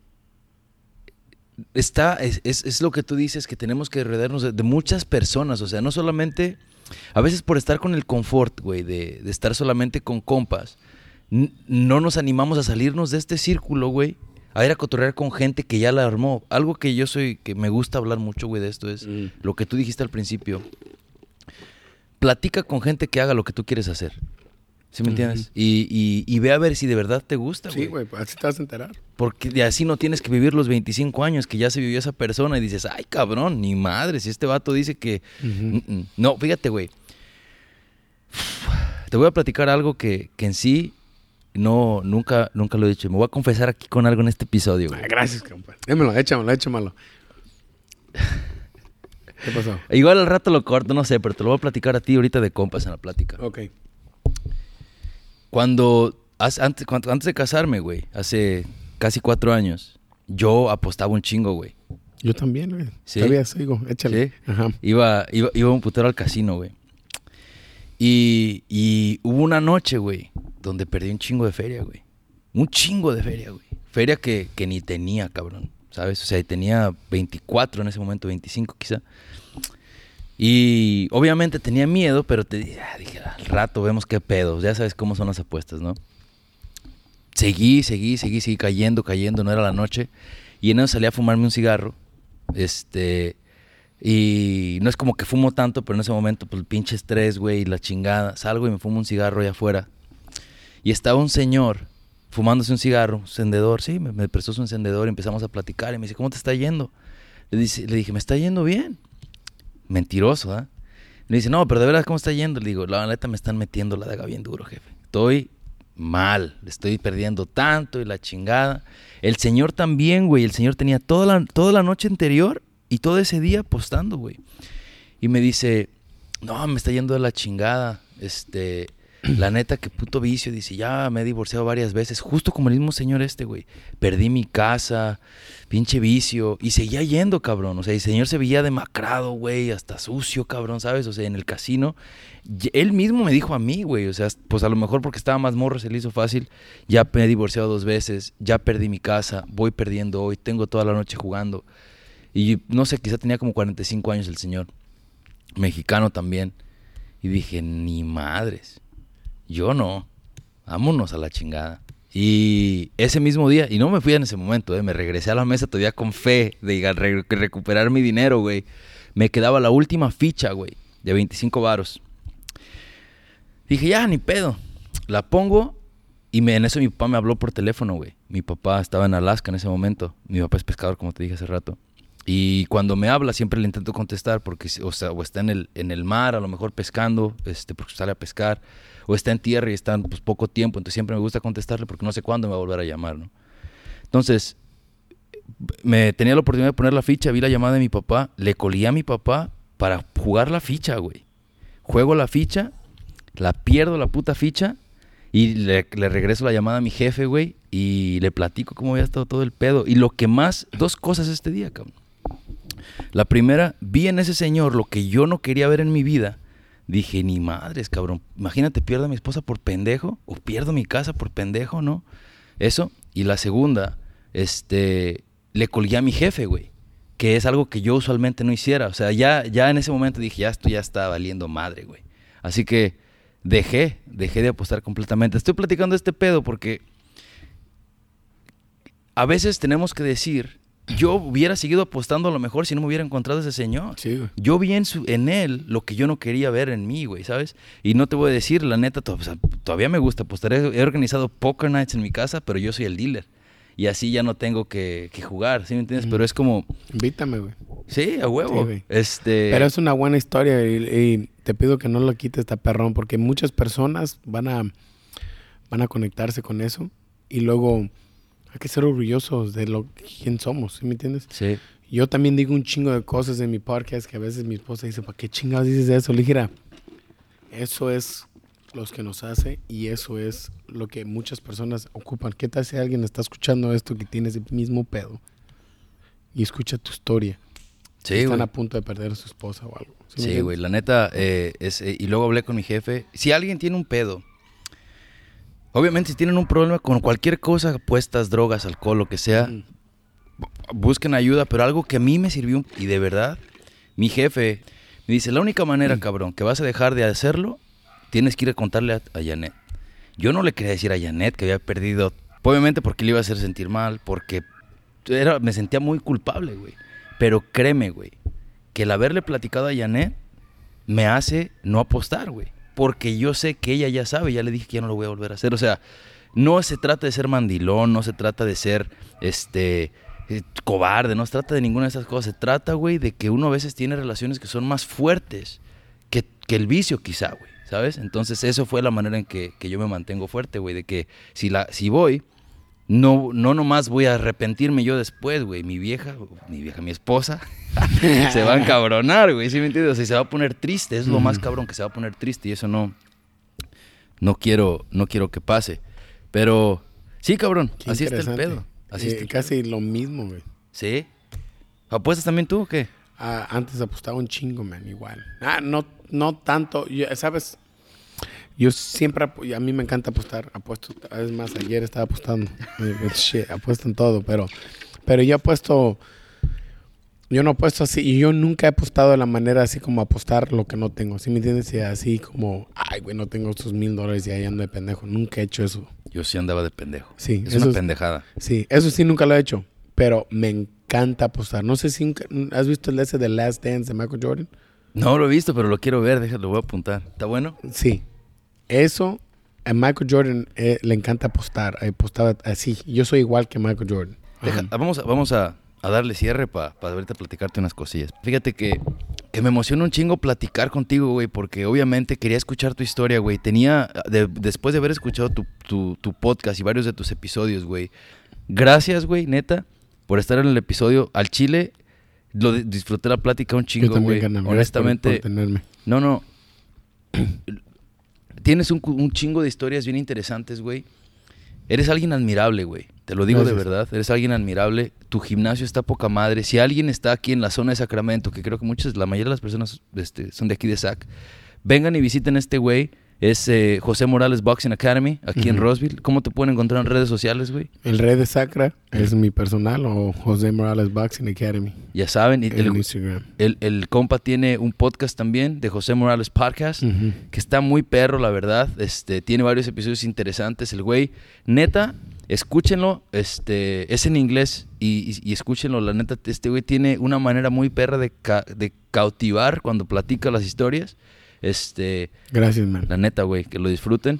Speaker 1: está, es, es- es lo que tú dices, que tenemos que rodearnos de, de muchas personas. O sea, no solamente, a veces por estar con el confort, güey, de, de estar solamente con compas, no nos animamos a salirnos de este círculo, güey. A ir a cotorrear con gente que ya la armó. Algo que yo soy, que me gusta hablar mucho, güey, de esto es
Speaker 2: Mm.
Speaker 1: lo que tú dijiste al principio platica con gente que haga lo que tú quieres hacer. ¿Sí me entiendes? y, y- y ve a ver si de verdad te gusta,
Speaker 2: Sí,
Speaker 1: güey.
Speaker 2: güey, pues así te vas a enterar.
Speaker 1: Porque de así no tienes que vivir los 25 años que ya se vivió esa persona y dices, ay, cabrón, ni madre, si este vato dice que... Mm, mm". No, fíjate, güey. Te voy a platicar algo que, que en sí no, nunca, nunca lo he dicho. Me voy a confesar aquí con algo en este episodio, güey.
Speaker 2: Ah, gracias, compa. Démelo, échamelo, échamelo. ¿Qué pasó?
Speaker 1: Igual al rato lo corto, no sé, pero te lo voy a platicar a ti ahorita de compas en la plática.
Speaker 2: Ok.
Speaker 1: Cuando, antes, cuando- antes de casarme, güey, hace casi cuatro años, yo apostaba un chingo, güey.
Speaker 2: Yo también, güey.
Speaker 1: ¿Sí?
Speaker 2: Todavía sigo, échale.
Speaker 1: ¿Sí?
Speaker 2: Ajá.
Speaker 1: Iba, iba, iba un putero al casino, güey. Y, y hubo una noche, güey, donde perdí un chingo de feria, güey. Un chingo de feria, güey. Feria que, que ni tenía, cabrón. ¿Sabes? O sea, tenía 24 en ese momento, 25 quizá. Y obviamente tenía miedo, pero te ah, dije, al rato vemos qué pedo. Ya sabes cómo son las apuestas, ¿no? Seguí, seguí, seguí, seguí cayendo, cayendo, no era la noche. Y en eso salí a fumarme un cigarro. Este. Y no es como que fumo tanto, pero en ese momento, pues el pinche estrés, güey, la chingada. Salgo y me fumo un cigarro allá afuera. Y estaba un señor fumándose un cigarro, un encendedor, sí, me, prestó su encendedor y empezamos a platicar. Y me dice, ¿cómo te está yendo? Le dije, me está yendo bien. Mentiroso, ¿ah? Le dice, no, pero de verdad, ¿cómo está yendo? Le digo, la neta me están metiendo la daga bien duro, jefe. Estoy mal, estoy perdiendo tanto y la chingada. El señor también, güey, el señor tenía toda la, toda la noche anterior Y todo ese día apostando, güey. Y me dice, no, me está yendo de la chingada. Este, la neta, que puto vicio. Dice, ya me he divorciado varias veces. Justo como el mismo señor este, güey. Perdí mi casa, pinche vicio. Y seguía yendo, cabrón. O sea, el señor se veía demacrado, güey. Hasta sucio, cabrón, ¿sabes? O sea, en el casino. Él mismo me dijo a mí, güey. O sea, pues a lo mejor porque estaba más morro se le hizo fácil. Ya me he divorciado dos veces. Ya perdí mi casa. Voy perdiendo hoy. Tengo toda la noche jugando. Y no sé, quizá tenía como 45 años el señor. Mexicano también. Y dije, ni madres. Yo no. Vámonos a la chingada. Y ese mismo día, y no me fui en ese momento, eh, me regresé a la mesa todavía con fe de recuperar mi dinero, güey. Me quedaba la última ficha, güey, de 25 varos. Dije, ya, ni pedo. La pongo y me, en eso mi papá me habló por teléfono, güey. Mi papá estaba en Alaska en ese momento. Mi papá es pescador, como te dije hace rato. Y cuando me habla siempre le intento contestar porque o, sea, o está en el, en el mar, a lo mejor pescando, este, porque sale a pescar, o está en tierra y está pues, poco tiempo, entonces siempre me gusta contestarle porque no sé cuándo me va a volver a llamar, ¿no? Entonces, me tenía la oportunidad de poner la ficha, vi la llamada de mi papá, le colí a mi papá para jugar la ficha, güey. Juego la ficha, la pierdo la puta ficha y le, le regreso la llamada a mi jefe, güey, y le platico cómo había estado todo el pedo. Y lo que más, dos cosas este día, cabrón. La primera, vi en ese señor lo que yo no quería ver en mi vida. Dije, ni madres, cabrón. Imagínate, pierdo a mi esposa por pendejo, o pierdo mi casa por pendejo, ¿no? Eso. Y la segunda, este, le colgué a mi jefe, güey. Que es algo que yo usualmente no hiciera. O sea, ya, ya en ese momento dije, ya esto ya está valiendo madre, güey. Así que dejé, dejé de apostar completamente. Estoy platicando este pedo porque a veces tenemos que decir, yo hubiera seguido apostando a lo mejor si no me hubiera encontrado ese señor.
Speaker 2: Sí, güey.
Speaker 1: Yo vi en, su, en él lo que yo no quería ver en mí, güey, ¿sabes? Y no te voy a decir, la neta, to- o sea, todavía me gusta apostar. He, he organizado poker nights en mi casa, pero yo soy el dealer. Y así ya no tengo que, que jugar, ¿sí me entiendes? Pero es como,
Speaker 2: Invítame, güey.
Speaker 1: sí, a huevo.
Speaker 2: Sí, güey.
Speaker 1: este,
Speaker 2: Pero es una buena historia y, y te pido que no lo quites, esta perrón, porque muchas personas van a, van a conectarse con eso y luego hay que ser orgullosos de lo quién somos, ¿sí me entiendes?
Speaker 1: Sí,
Speaker 2: Yo también digo un chingo de cosas en mi podcast que a veces mi esposa dice, ¿para qué chingados dices eso? Le dije, "Mira, eso es los que nos hace y eso es lo que muchas personas ocupan. ¿Qué tal si alguien está escuchando esto que tiene ese mismo pedo y escucha tu historia?
Speaker 1: sí,
Speaker 2: Están
Speaker 1: güey.
Speaker 2: a punto de perder a su esposa o algo.
Speaker 1: Sí,
Speaker 2: entiendes?
Speaker 1: güey, la neta, eh, es, eh, y luego hablé con mi jefe. Si alguien tiene un pedo, obviamente si tienen un problema con cualquier cosa, apuestas, drogas, alcohol, lo que sea,
Speaker 2: Mm.
Speaker 1: busquen ayuda, pero algo que a mí me sirvió, y de verdad, mi jefe me dice, la única manera,
Speaker 2: Mm.
Speaker 1: cabrón, que vas a dejar de hacerlo, tienes que ir a contarle a, a Janet. Yo no le quería decir a Janet que había perdido, obviamente porque le iba a hacer sentir mal, porque era, me sentía muy culpable, güey. Pero créeme, güey, que el haberle platicado a Janet me hace no apostar, güey. Porque yo sé que ella ya sabe, ya le dije que ya no lo voy a volver a hacer. O sea, no se trata de ser mandilón, no se trata de ser este eh, cobarde, no se trata de ninguna de esas cosas. Se trata, güey, de que uno a veces tiene relaciones que son más fuertes que, que el vicio, quizá, güey. ¿Sabes? Entonces, eso fue la manera en que, que yo me mantengo fuerte, güey. De que si, la, si voy, no, no nomás voy a arrepentirme yo después, güey. Mi vieja, mi vieja, mi esposa, se va a encabronar, güey. ¿Sí me entiendes? O sea, se va a poner triste. Es lo más cabrón que se va a poner triste y eso no, no quiero, no quiero que pase. Pero sí, cabrón.
Speaker 2: Qué
Speaker 1: así está el pedo. Así
Speaker 2: Eh,
Speaker 1: está el
Speaker 2: casi lo mismo, güey.
Speaker 1: ¿Sí? ¿Apuestas también tú o qué?
Speaker 2: Ah, antes apostaba un chingo, man, igual. Ah, no, no tanto. Yo- ¿Sabes? Yo siempre, a mí me encanta apostar. Apuesto, es más, ayer estaba apostando. Eh, Shit, apuesto en todo, pero, pero yo apuesto, yo no apuesto así, y yo nunca he apostado de la manera así como apostar lo que no tengo. ¿Sí me entiendes? Y así como, ay, güey, no tengo estos mil dólares y ahí ando de pendejo. Nunca he hecho eso.
Speaker 1: Yo sí andaba de pendejo.
Speaker 2: Sí,
Speaker 1: Es
Speaker 2: eso
Speaker 1: una pendejada.
Speaker 2: Sí, eso sí nunca lo he hecho, pero me encanta apostar. No sé si has visto el ese de Last Dance de Michael Jordan.
Speaker 1: No lo he visto, pero lo quiero ver. Déjalo, lo voy a apuntar. ¿Está bueno?
Speaker 2: Sí, eso a Michael Jordan eh, le encanta apostar, eh, apostaba así. Yo soy igual que Michael Jordan.
Speaker 1: Deja- vamos a, vamos a, a darle cierre para ahorita platicarte unas cosillas. Fíjate que, que me emociona un chingo platicar contigo, güey, porque obviamente quería escuchar tu historia, güey. Tenía, de- después de haber escuchado tu, tu- tu podcast y varios de tus episodios, güey. Gracias, güey, neta, por estar en el episodio al Chile. Lo di- disfruté la plática un chingo, güey.
Speaker 2: por-
Speaker 1: Honestamente,
Speaker 2: por
Speaker 1: no, no. Tienes un, un chingo de historias bien interesantes, güey. Eres alguien admirable, güey. Te lo digo de verdad. Eres alguien admirable. Tu gimnasio está poca madre. Si alguien está aquí en la zona de Sacramento, que creo que muchas, la mayoría de las personas este, son de aquí de Sac, vengan y visiten este güey. Es eh, José Morales Boxing Academy, aquí en. Roseville. ¿Cómo te pueden encontrar en redes sociales, güey?
Speaker 2: El Rey de Sacra es mi personal o José Morales Boxing Academy
Speaker 1: Ya saben. y
Speaker 2: en
Speaker 1: el,
Speaker 2: Instagram.
Speaker 1: el- el compa tiene un podcast también de José Morales Podcast. Que está muy perro, la verdad. Este, tiene varios episodios interesantes. El güey, neta, escúchenlo. Este, es en inglés y, y- y escúchenlo. La neta, este güey tiene una manera muy perra de, ca- de cautivar cuando platica las historias. Este,
Speaker 2: Gracias, man.
Speaker 1: la neta, güey, que lo disfruten.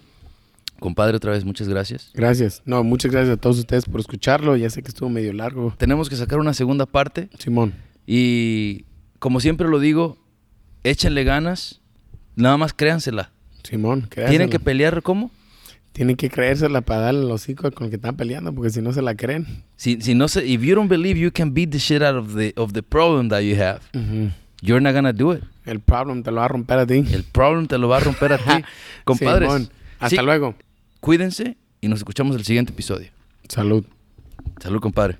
Speaker 1: Compadre, otra vez, muchas gracias.
Speaker 2: Gracias. No, muchas gracias a todos ustedes por escucharlo. Ya sé que estuvo medio largo.
Speaker 1: Tenemos que sacar una segunda parte
Speaker 2: Simón.
Speaker 1: y, como siempre lo digo, échenle ganas. Nada más créansela.
Speaker 2: Simón, créasela.
Speaker 1: Tienen que pelear, ¿cómo?
Speaker 2: Tienen que creérsela para darle el hocico con el que están peleando, porque si no se la creen.
Speaker 1: Si, si no se, if you don't believe you can beat the shit out of the, of the problem that you have, you're not gonna do it.
Speaker 2: El problem te lo va a romper a ti.
Speaker 1: El problem te lo va a romper a ti. Compadres.
Speaker 2: Hasta
Speaker 1: sí,
Speaker 2: luego.
Speaker 1: cuídense y nos escuchamos el siguiente episodio.
Speaker 2: Salud.
Speaker 1: Salud, compadre.